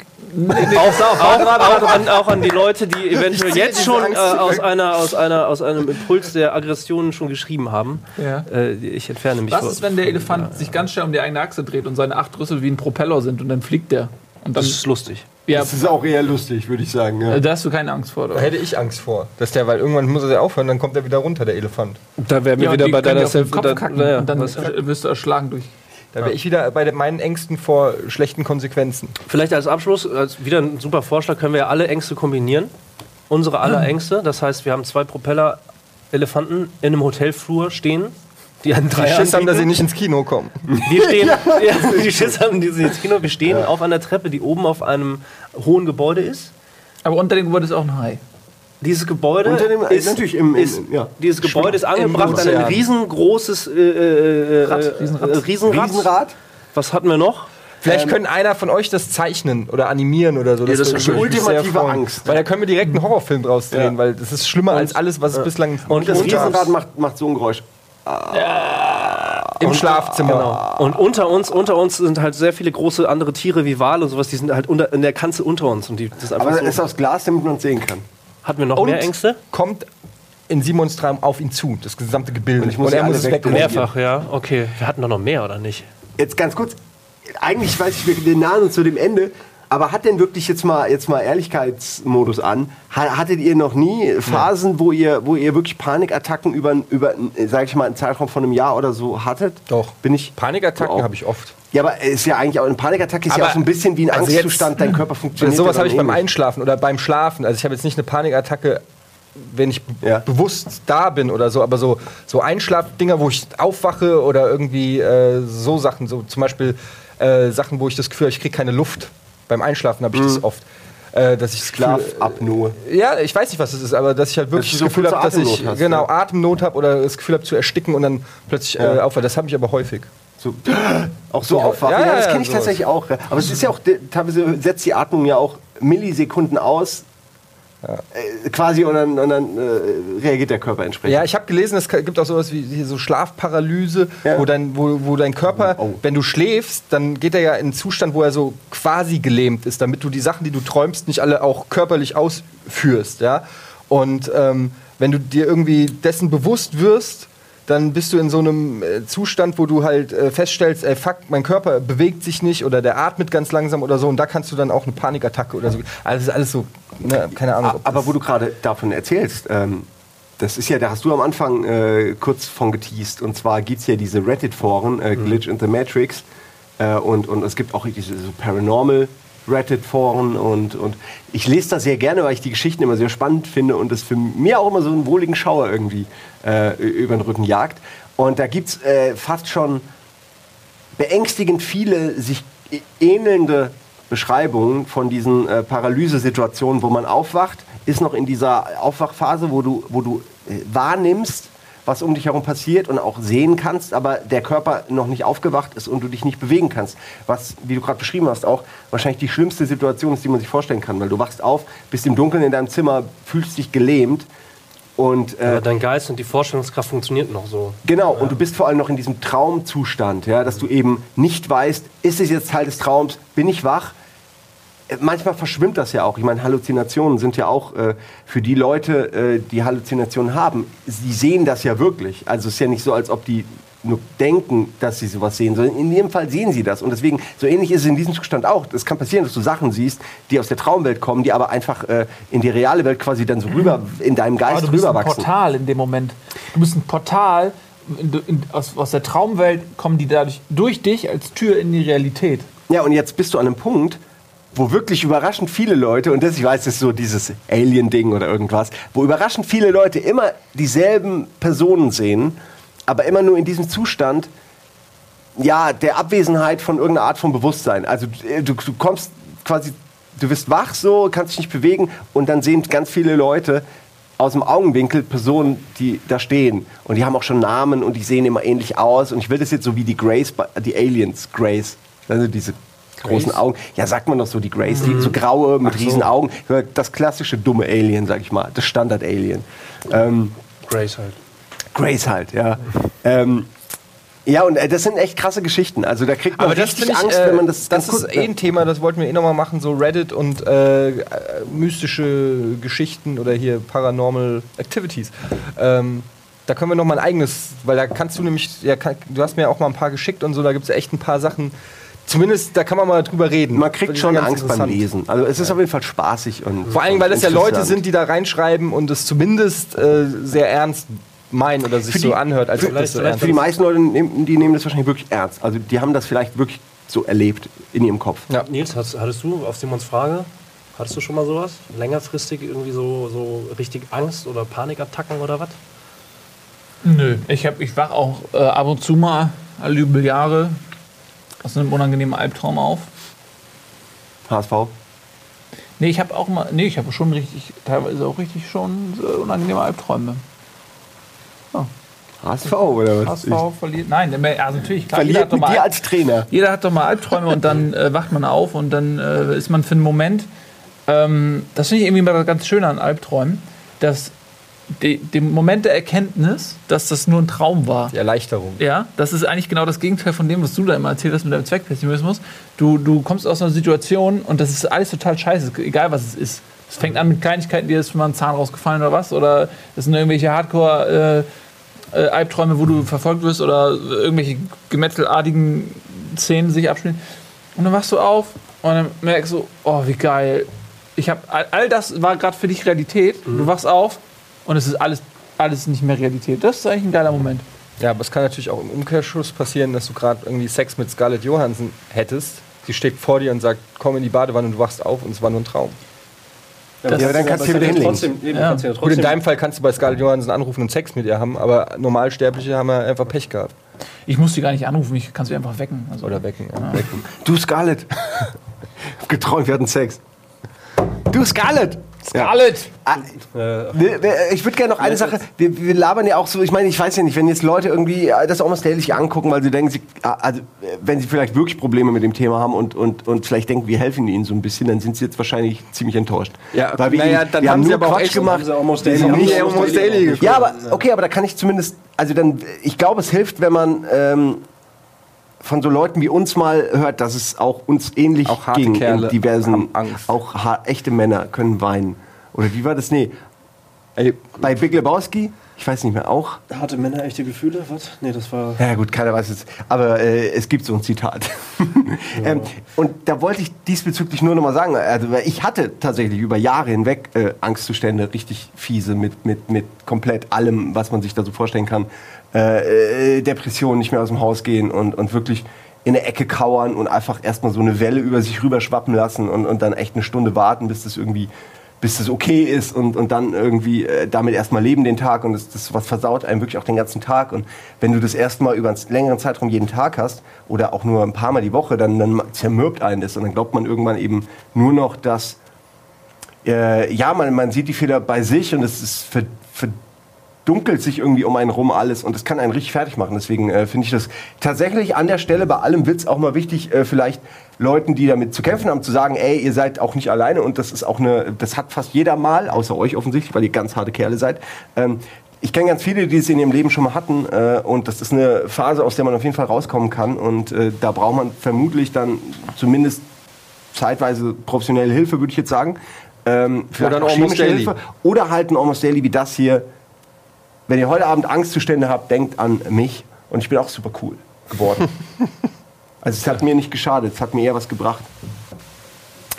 Auch, auch, auch, an, auch an die Leute, die eventuell jetzt schon äh, aus, einer, aus, einer, aus einem Impuls der Aggression schon geschrieben haben. Ja. Äh, ich entferne mich. Was ist, wenn der Elefant sich ganz schnell um die eigene Achse dreht und seine acht Rüssel wie ein Propeller sind und dann fliegt der? Und dann, Das ist lustig. ja, Das ist auch eher lustig, würde ich sagen. Ja. da hast du keine Angst vor, Da oder? hätte ich Angst vor. Dass der, weil irgendwann muss er ja aufhören, dann kommt er wieder runter, der Elefant. Da wären wir Ja, wieder bei deiner Self- Kopf da- kacken naja, und dann wirst du erschlagen durch. Da wäre ich wieder bei meinen Ängsten vor schlechten Konsequenzen. Vielleicht als Abschluss, als wieder ein super Vorschlag, können wir ja alle Ängste kombinieren. Unsere aller Ängste. Das heißt, wir haben zwei Propeller-Elefanten in einem Hotelflur stehen, die an drei Die Schiss haben, dass sie nicht ins Kino kommen. Wir stehen, ja. die Schiss haben, die sind ins Kino. Wir stehen auf einer Treppe, die oben auf einem hohen Gebäude ist. Aber unter dem Gebäude ist auch ein Hai. Dieses Gebäude Unter dem- äh, ist, natürlich im- im- ist, ja. dieses Gebäude ist angebracht an ein riesengroßes äh, äh, äh, Rad, Riesenrad. äh, Riesenrad. Riesenrad. Was hatten wir noch? Vielleicht können einer von euch das zeichnen oder animieren oder so. das würde ist sehr ultimative. Angst. Weil da können wir direkt einen Horrorfilm draus drehen, Ja. weil das ist schlimmer als alles, was es bislang Und Das Und Riesenrad macht, macht so ein Geräusch. im Schlafzimmer. Genau. Und unter uns, unter uns sind halt sehr viele große andere Tiere wie Wale und sowas, die sind halt unter, in der Kanzel unter uns. Und die, das ist einfach Aber so. es ist aus Glas, damit man es sehen kann. Hatten wir noch Und mehr Ängste? kommt in Simons Traum auf ihn zu, das gesamte Gebilde. Und ich muss er sie muss es wegräumen. Mehrfach, ja. Okay. Wir hatten doch noch mehr, oder nicht? Jetzt ganz kurz. Eigentlich weiß ich, wir nahen uns zu dem Ende. Aber hat denn wirklich jetzt mal, jetzt mal Ehrlichkeitsmodus an? Ha- Hattet ihr noch nie Phasen, wo ihr, wo ihr wirklich Panikattacken über, über sag ich mal, einen Zeitraum von einem Jahr oder so hattet? Doch. Bin ich. Panikattacken habe ich oft. Ja, aber ist ja eigentlich auch eine Panikattacke ist ja Aber- auch so ein bisschen wie ein also jetzt- Angstzustand. Dein Körper funktioniert. sowas ja habe ich beim. Einschlafen oder beim Schlafen. Also ich habe jetzt nicht eine Panikattacke, wenn ich Ja. bewusst da bin oder so, aber so, so Einschlafdinger, wo ich aufwache oder irgendwie äh, so Sachen, so zum Beispiel äh, Sachen, wo ich das Gefühl habe, ich kriege keine Luft. Beim Einschlafen habe ich Mhm. das oft. Äh, dass ich das Schlafapnoe. Ja, ich weiß nicht, was es ist, aber dass ich halt wirklich das du so Gefühl habe, dass ich hast, genau ja. Atemnot habe oder das Gefühl habe zu ersticken und dann plötzlich äh, Ja. aufwache. Das habe ich aber häufig. So, auch so Ja, aufwachen. ja, Ja, das kenne ich sowas. tatsächlich auch. Aber es ist ja auch, teilweise setzt die Atmung ja auch Millisekunden aus. Äh, quasi und dann, und dann äh, reagiert der Körper entsprechend. Ja, ich habe gelesen, es gibt auch sowas wie hier so Schlafparalyse, Ja. wo, dein, wo, wo dein Körper, Oh. wenn du schläfst, dann geht er ja in einen Zustand, wo er so quasi gelähmt ist, damit du die Sachen, die du träumst, nicht alle auch körperlich ausführst. Ja? Und ähm, wenn du dir irgendwie dessen bewusst wirst, dann bist du in so einem äh, Zustand, wo du halt äh, feststellst, ey, fuck, mein Körper bewegt sich nicht oder der atmet ganz langsam oder so und da kannst du dann auch eine Panikattacke oder so. Also das ist alles so, ne, keine Ahnung. Aber wo du gerade davon erzählst, ähm, das ist ja, da hast du am Anfang äh, kurz von geteased. Und zwar gibt es ja diese Reddit-Foren, äh, Glitch in the Matrix. Äh, und, und es gibt auch diese so Paranormal Reddit-Foren. Und, und ich lese das sehr gerne, weil ich die Geschichten immer sehr spannend finde und das für mich auch immer so einen wohligen Schauer irgendwie äh, über den Rücken jagt. Und da gibt es äh, fast schon beängstigend viele sich ähnelnde Beschreibungen von diesen äh, Paralysesituationen, wo man aufwacht, ist noch in dieser Aufwachphase, wo du, wo du äh, wahrnimmst, was um dich herum passiert und auch sehen kannst, aber der Körper noch nicht aufgewacht ist und du dich nicht bewegen kannst. Was, wie du gerade beschrieben hast, auch wahrscheinlich die schlimmste Situation ist, die man sich vorstellen kann, weil du wachst auf, bist im Dunkeln in deinem Zimmer, fühlst dich gelähmt und äh, Aber dein Geist und die Vorstellungskraft funktioniert noch so. Genau, und du bist vor allem noch in diesem Traumzustand, ja, dass du eben nicht weißt, ist es jetzt Teil des Traums, bin ich wach? Manchmal verschwimmt das ja auch. Ich meine, Halluzinationen sind ja auch äh, für die Leute, äh, die Halluzinationen haben, sie sehen das ja wirklich. Also es ist ja nicht so, als ob die nur denken, dass sie sowas sehen, sondern in jedem Fall sehen sie das. Und deswegen, so ähnlich ist es in diesem Zustand auch. Es kann passieren, dass du Sachen siehst, die aus der Traumwelt kommen, die aber einfach äh, in die reale Welt quasi dann so rüber, in deinem Geist du bist ein rüberwachsen. Portal in dem Moment. Du bist ein Portal, in, in, aus, aus der Traumwelt kommen die dadurch durch dich als Tür in die Realität. Ja, und jetzt bist du an einem Punkt, wo wirklich überraschend viele Leute, und das, ich weiß, das ist so dieses Alien-Ding oder irgendwas, wo überraschend viele Leute immer dieselben Personen sehen, aber immer nur in diesem Zustand, ja, der Abwesenheit von irgendeiner Art von Bewusstsein. Also äh, du, du kommst quasi, du wirst wach so, kannst dich nicht bewegen und dann sehen ganz viele Leute aus dem Augenwinkel Personen, die da stehen. Und die haben auch schon Namen und die sehen immer ähnlich aus. Und ich will das jetzt so wie die Grace, die Aliens, Grace. Also diese großen Augen. Ja, sagt man doch so, die Grace, die so graue mit riesen Augen. Das klassische dumme Alien, sag ich mal. Das Standard-Alien. Ähm, Grace halt. Grace halt, ja. Ähm, ja, und äh, das sind echt krasse Geschichten. Also da kriegt man Aber das richtig finde ich, Angst, äh, wenn man das das ist kurz- eh ein Thema, das wollten wir eh nochmal machen, so Reddit und äh, äh, mystische Geschichten oder hier Paranormal Activities. Ähm, da können wir noch mal ein eigenes, weil da kannst du nämlich, ja, kann, du hast mir auch mal ein paar geschickt und so, da gibt es echt ein paar Sachen. Zumindest, da kann man mal drüber reden. Man kriegt schon Angst beim. Lesen. Also es ist auf jeden Fall spaßig und Vor allem, weil das ja Leute sind, die da reinschreiben und es zumindest äh, sehr ernst meinen oder sich Für so die- anhört, als ob vielleicht- das so ernst Für die ist. meisten Leute, nehmen- die nehmen das wahrscheinlich wirklich ernst. Also die haben das vielleicht wirklich so erlebt in ihrem Kopf. Ja. Nils, hast, hattest du auf Simons Frage, hattest du schon mal sowas? Längerfristig irgendwie so, so richtig Angst oder Panikattacken oder was? Nö, ich, hab, ich wach auch äh, ab und zu mal alle Jubeljahre aus einem unangenehmen Albtraum auf. HSV. Nee, ich habe auch mal, nee, ich habe schon richtig, teilweise auch richtig schon äh, unangenehme Albträume. HSV oder was? HSV verliert, nein, also natürlich, Ich klar, jeder verliert hat doch mit mal dir Al- als Trainer. Jeder hat doch mal Albträume und dann äh, wacht man auf und dann äh, ist man für einen Moment. Ähm, das finde ich irgendwie mal ganz schön an Albträumen, dass de, dem Moment der Erkenntnis, dass das nur ein Traum war. Die Erleichterung. Ja, das ist eigentlich genau das Gegenteil von dem, was du da immer erzählt hast mit deinem Zweckpessimismus. Du, du kommst aus einer Situation und das ist alles total scheiße, egal was es ist. Es fängt an mit Kleinigkeiten, dir ist mal ein Zahn rausgefallen oder was, oder es sind irgendwelche Hardcore- äh, äh, Albträume, wo du verfolgt wirst oder irgendwelche gemetzelartigen Szenen sich abspielen. Und dann wachst du auf und dann merkst du, oh, wie geil. Ich hab, all, all das war gerade für dich Realität. Du wachst auf und es ist alles, alles nicht mehr Realität. Das ist eigentlich ein geiler Moment. Ja, aber es kann natürlich auch im Umkehrschluss passieren, dass du gerade irgendwie Sex mit Scarlett Johansson hättest. Sie steht vor dir und sagt, komm in die Badewanne und du wachst auf und es war nur ein Traum. Das- Ja, aber dann kannst du wieder hinlegen. Trotzdem, eben, Ja. ja Gut, in deinem Fall kannst du bei Scarlett Johansson anrufen und Sex mit ihr haben, aber Normalsterbliche haben ja einfach Pech gehabt. Ich muss die gar nicht anrufen, ich kann sie einfach wecken. Also, Oder wecken. Ja. wecken. Du Scarlett. Hab geträumt, wir hatten Sex. Du Scarlett. Scarlett! Ah, ne, ne, Ich würde gerne noch eine Sache. Wir, wir labern ja auch so. Ich meine, ich weiß ja nicht, wenn jetzt Leute irgendwie äh, das Almost Daily sich angucken, weil sie denken, sie, ah, also, äh, wenn sie vielleicht wirklich Probleme mit dem Thema haben und, und, und vielleicht denken, wir helfen ihnen so ein bisschen, dann sind sie jetzt wahrscheinlich ziemlich enttäuscht. Ja, weil wir, naja, dann wir haben haben sie nur aber auch Quatsch echt- gemacht. Almost Daily- nicht Almost Daily ja, aber okay, aber da kann ich zumindest, also dann, ich glaube, es hilft, wenn man ähm, von so Leuten wie uns mal hört, dass es auch uns ähnlich Auch harte ging Kerle in diversen, haben Angst. auch echte Männer können weinen. Oder wie war das? Nee, Ey, bei Big Lebowski, ich weiß nicht mehr, auch. Harte Männer, echte Gefühle? Was? Nee, das war. Ja gut, keiner weiß es, aber äh, es gibt so ein Zitat. ähm, und da wollte ich diesbezüglich nur noch mal sagen, also ich hatte tatsächlich über Jahre hinweg äh, Angstzustände, richtig fiese mit, mit, mit komplett allem, was man sich da so vorstellen kann. Äh, äh, Depressionen, nicht mehr aus dem Haus gehen und, und wirklich in der Ecke kauern und einfach erstmal so eine Welle über sich rüberschwappen lassen und, und dann echt eine Stunde warten, bis das irgendwie bis das okay ist und, und dann irgendwie äh, damit erstmal leben den Tag und das, das was versaut einem wirklich auch den ganzen Tag und wenn du das erstmal über einen längeren Zeitraum jeden Tag hast oder auch nur ein paar Mal die Woche, dann, dann zermürbt einen das und dann glaubt man irgendwann eben nur noch, dass äh, ja, man, man sieht die Fehler bei sich und es ist ver, verdunkelt sich irgendwie um einen rum alles und das kann einen richtig fertig machen. Deswegen äh, finde ich das tatsächlich an der Stelle bei allem Witz auch mal wichtig, äh, vielleicht Leuten, die damit zu kämpfen haben, zu sagen, ey, ihr seid auch nicht alleine und das ist auch eine, das hat fast jeder mal, außer euch offensichtlich, weil ihr ganz harte Kerle seid. Ähm, ich kenne ganz viele, die es in ihrem Leben schon mal hatten äh, und das ist eine Phase, aus der man auf jeden Fall rauskommen kann und äh, da braucht man vermutlich dann zumindest zeitweise professionelle Hilfe, würde ich jetzt sagen. Ähm, vielleicht Oder auch chemische. Hilfe. Oder halt ein Almost Daily wie das hier. Wenn ihr heute Abend Angstzustände habt, denkt an mich. Und ich bin auch super cool geworden. also es hat mir nicht geschadet, es hat mir eher was gebracht.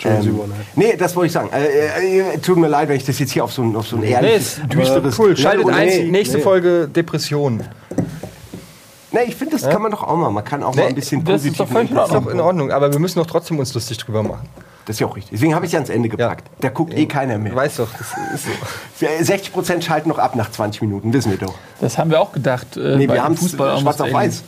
Ähm, nee, das wollte ich sagen. Äh, äh, tut mir leid, wenn ich das jetzt hier auf so ein, auf so ein ehrliches, Nee, ist düsteres... Cool, schaltet Nee, ein, nee, nächste nee. Folge Depression. Ne, ich finde, das kann man doch auch mal. Man kann auch mal ein bisschen das ist doch positiv. Das ist Ordnung. doch in Ordnung, aber wir müssen doch trotzdem uns lustig drüber machen. Das ist ja auch richtig. Deswegen habe ich es ja ans Ende gepackt. Da guckt eh keiner mehr. weißt doch, das ist so. 60 Prozent schalten noch ab nach 20 Minuten, wissen wir doch. Das haben wir auch gedacht. Äh, Nee, bei wir dem haben Fußball schwarz auf weiß.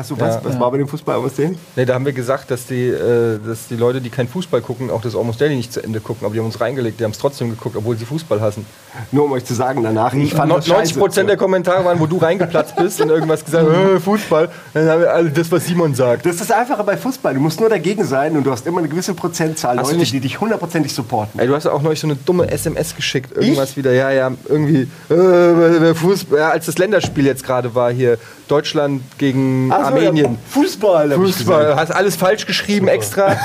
Achso, was, was war bei dem Fußball aus dem? Nee, da haben wir gesagt, dass die, äh, dass die Leute, die keinen Fußball gucken, auch das Almost Daily nicht zu Ende gucken. Aber die haben uns reingelegt, die haben es trotzdem geguckt, obwohl sie Fußball hassen. Nur um euch zu sagen danach, ich fand das 90 scheiße. Prozent der Kommentare waren, wo du reingeplatzt bist und irgendwas gesagt, äh, Fußball. Dann haben wir alle das, was Simon sagt. Das ist das Einfache bei Fußball. Du musst nur dagegen sein und du hast immer eine gewisse Prozentzahl Hast Leute, nicht- die dich hundertprozentig supporten. Ey, du hast auch neulich so eine dumme SMS geschickt, irgendwas wieder, ja, ja, irgendwie, äh, Fußball, ja, als das Länderspiel jetzt gerade war hier, Deutschland gegen Ach so, Armenien. Fußball. Fußball, hast alles falsch geschrieben extra.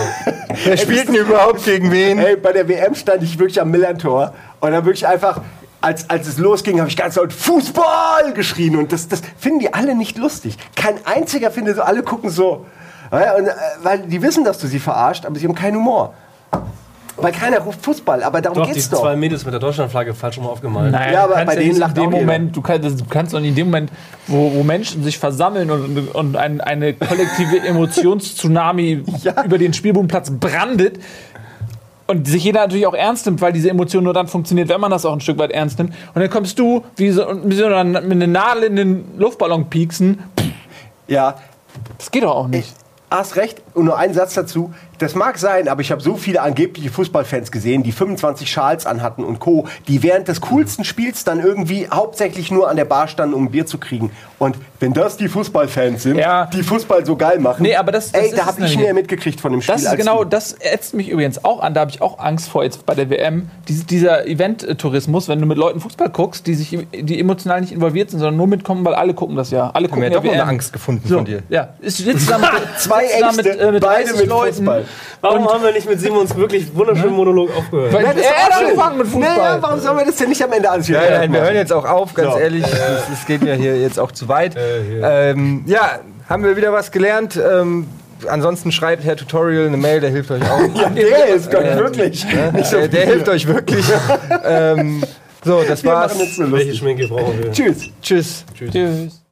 Wer spielt denn überhaupt gegen wen? Ey, bei der WM stand ich wirklich am Millantor und dann wirklich einfach, als, als es losging, habe ich ganz laut Fußball geschrien und das, das finden die alle nicht lustig. Kein einziger findet so, alle gucken so. Äh, weil die wissen, dass du sie verarscht, aber sie haben keinen Humor. Weil keiner ruft Fußball, aber darum Doch, die geht's doch. zwei Mädels mit der Deutschlandflagge falsch rum aufgemalt. Nein, Ja, aber bei denen lacht in dem auch jeder. Moment, du kannst, du kannst doch nicht in dem Moment, wo, wo Menschen sich versammeln und, und ein, eine kollektive Emotionstsunami Ja. über den Spielbodenplatz brandet und sich jeder natürlich auch ernst nimmt, weil diese Emotion nur dann funktioniert, wenn man das auch ein Stück weit ernst nimmt. Und dann kommst du wie so, mit so einer, mit einer Nadel in den Luftballon pieksen. Ja, Das geht doch auch nicht. Hast recht. Und nur ein Satz dazu. Das mag sein, aber ich habe so viele angebliche Fußballfans gesehen, die 25 Schals anhatten und Co., die während des coolsten Spiels dann irgendwie hauptsächlich nur an der Bar standen, um ein Bier zu kriegen. Und wenn das die Fußballfans sind, Ja. die Fußball so geil machen, Nee, aber das- das ey, ist da habe ich mehr mitgekriegt von dem Spiel. Das ist als genau, du. das ätzt mich übrigens auch an. Da habe ich auch Angst vor jetzt bei der WM. Dies, dieser Event-Tourismus, wenn du mit Leuten Fußball guckst, die sich, die emotional nicht involviert sind, sondern nur mitkommen, weil alle gucken das ja. Alle Haben gucken wir ja doch WM. eine Angst gefunden So, von dir. ja. Ist sitzt da mit, Zwei Ängste, mit, äh, mit beide 30 mit Leuten. Fußball. Warum haben wir nicht mit Simons wirklich wunderschönen Monolog aufgehört? Weil das er auch hat angefangen mit Fußball. Naja, warum sollen wir das denn nicht am Ende alles wieder Ja, nein, wir hören jetzt auch auf, ganz So. ehrlich. Es geht ja hier jetzt auch zu weit. Ähm, ja, haben wir wieder was gelernt. Ähm, ansonsten schreibt Herr Tutorial eine Mail, der hilft euch auch. Ja, der ist doch wirklich. Nicht so der, hilft euch wirklich. ähm, so, das Wir war's. machen jetzt so Welche. Schminke brauchen wir? Tschüss. Tschüss. Tschüss.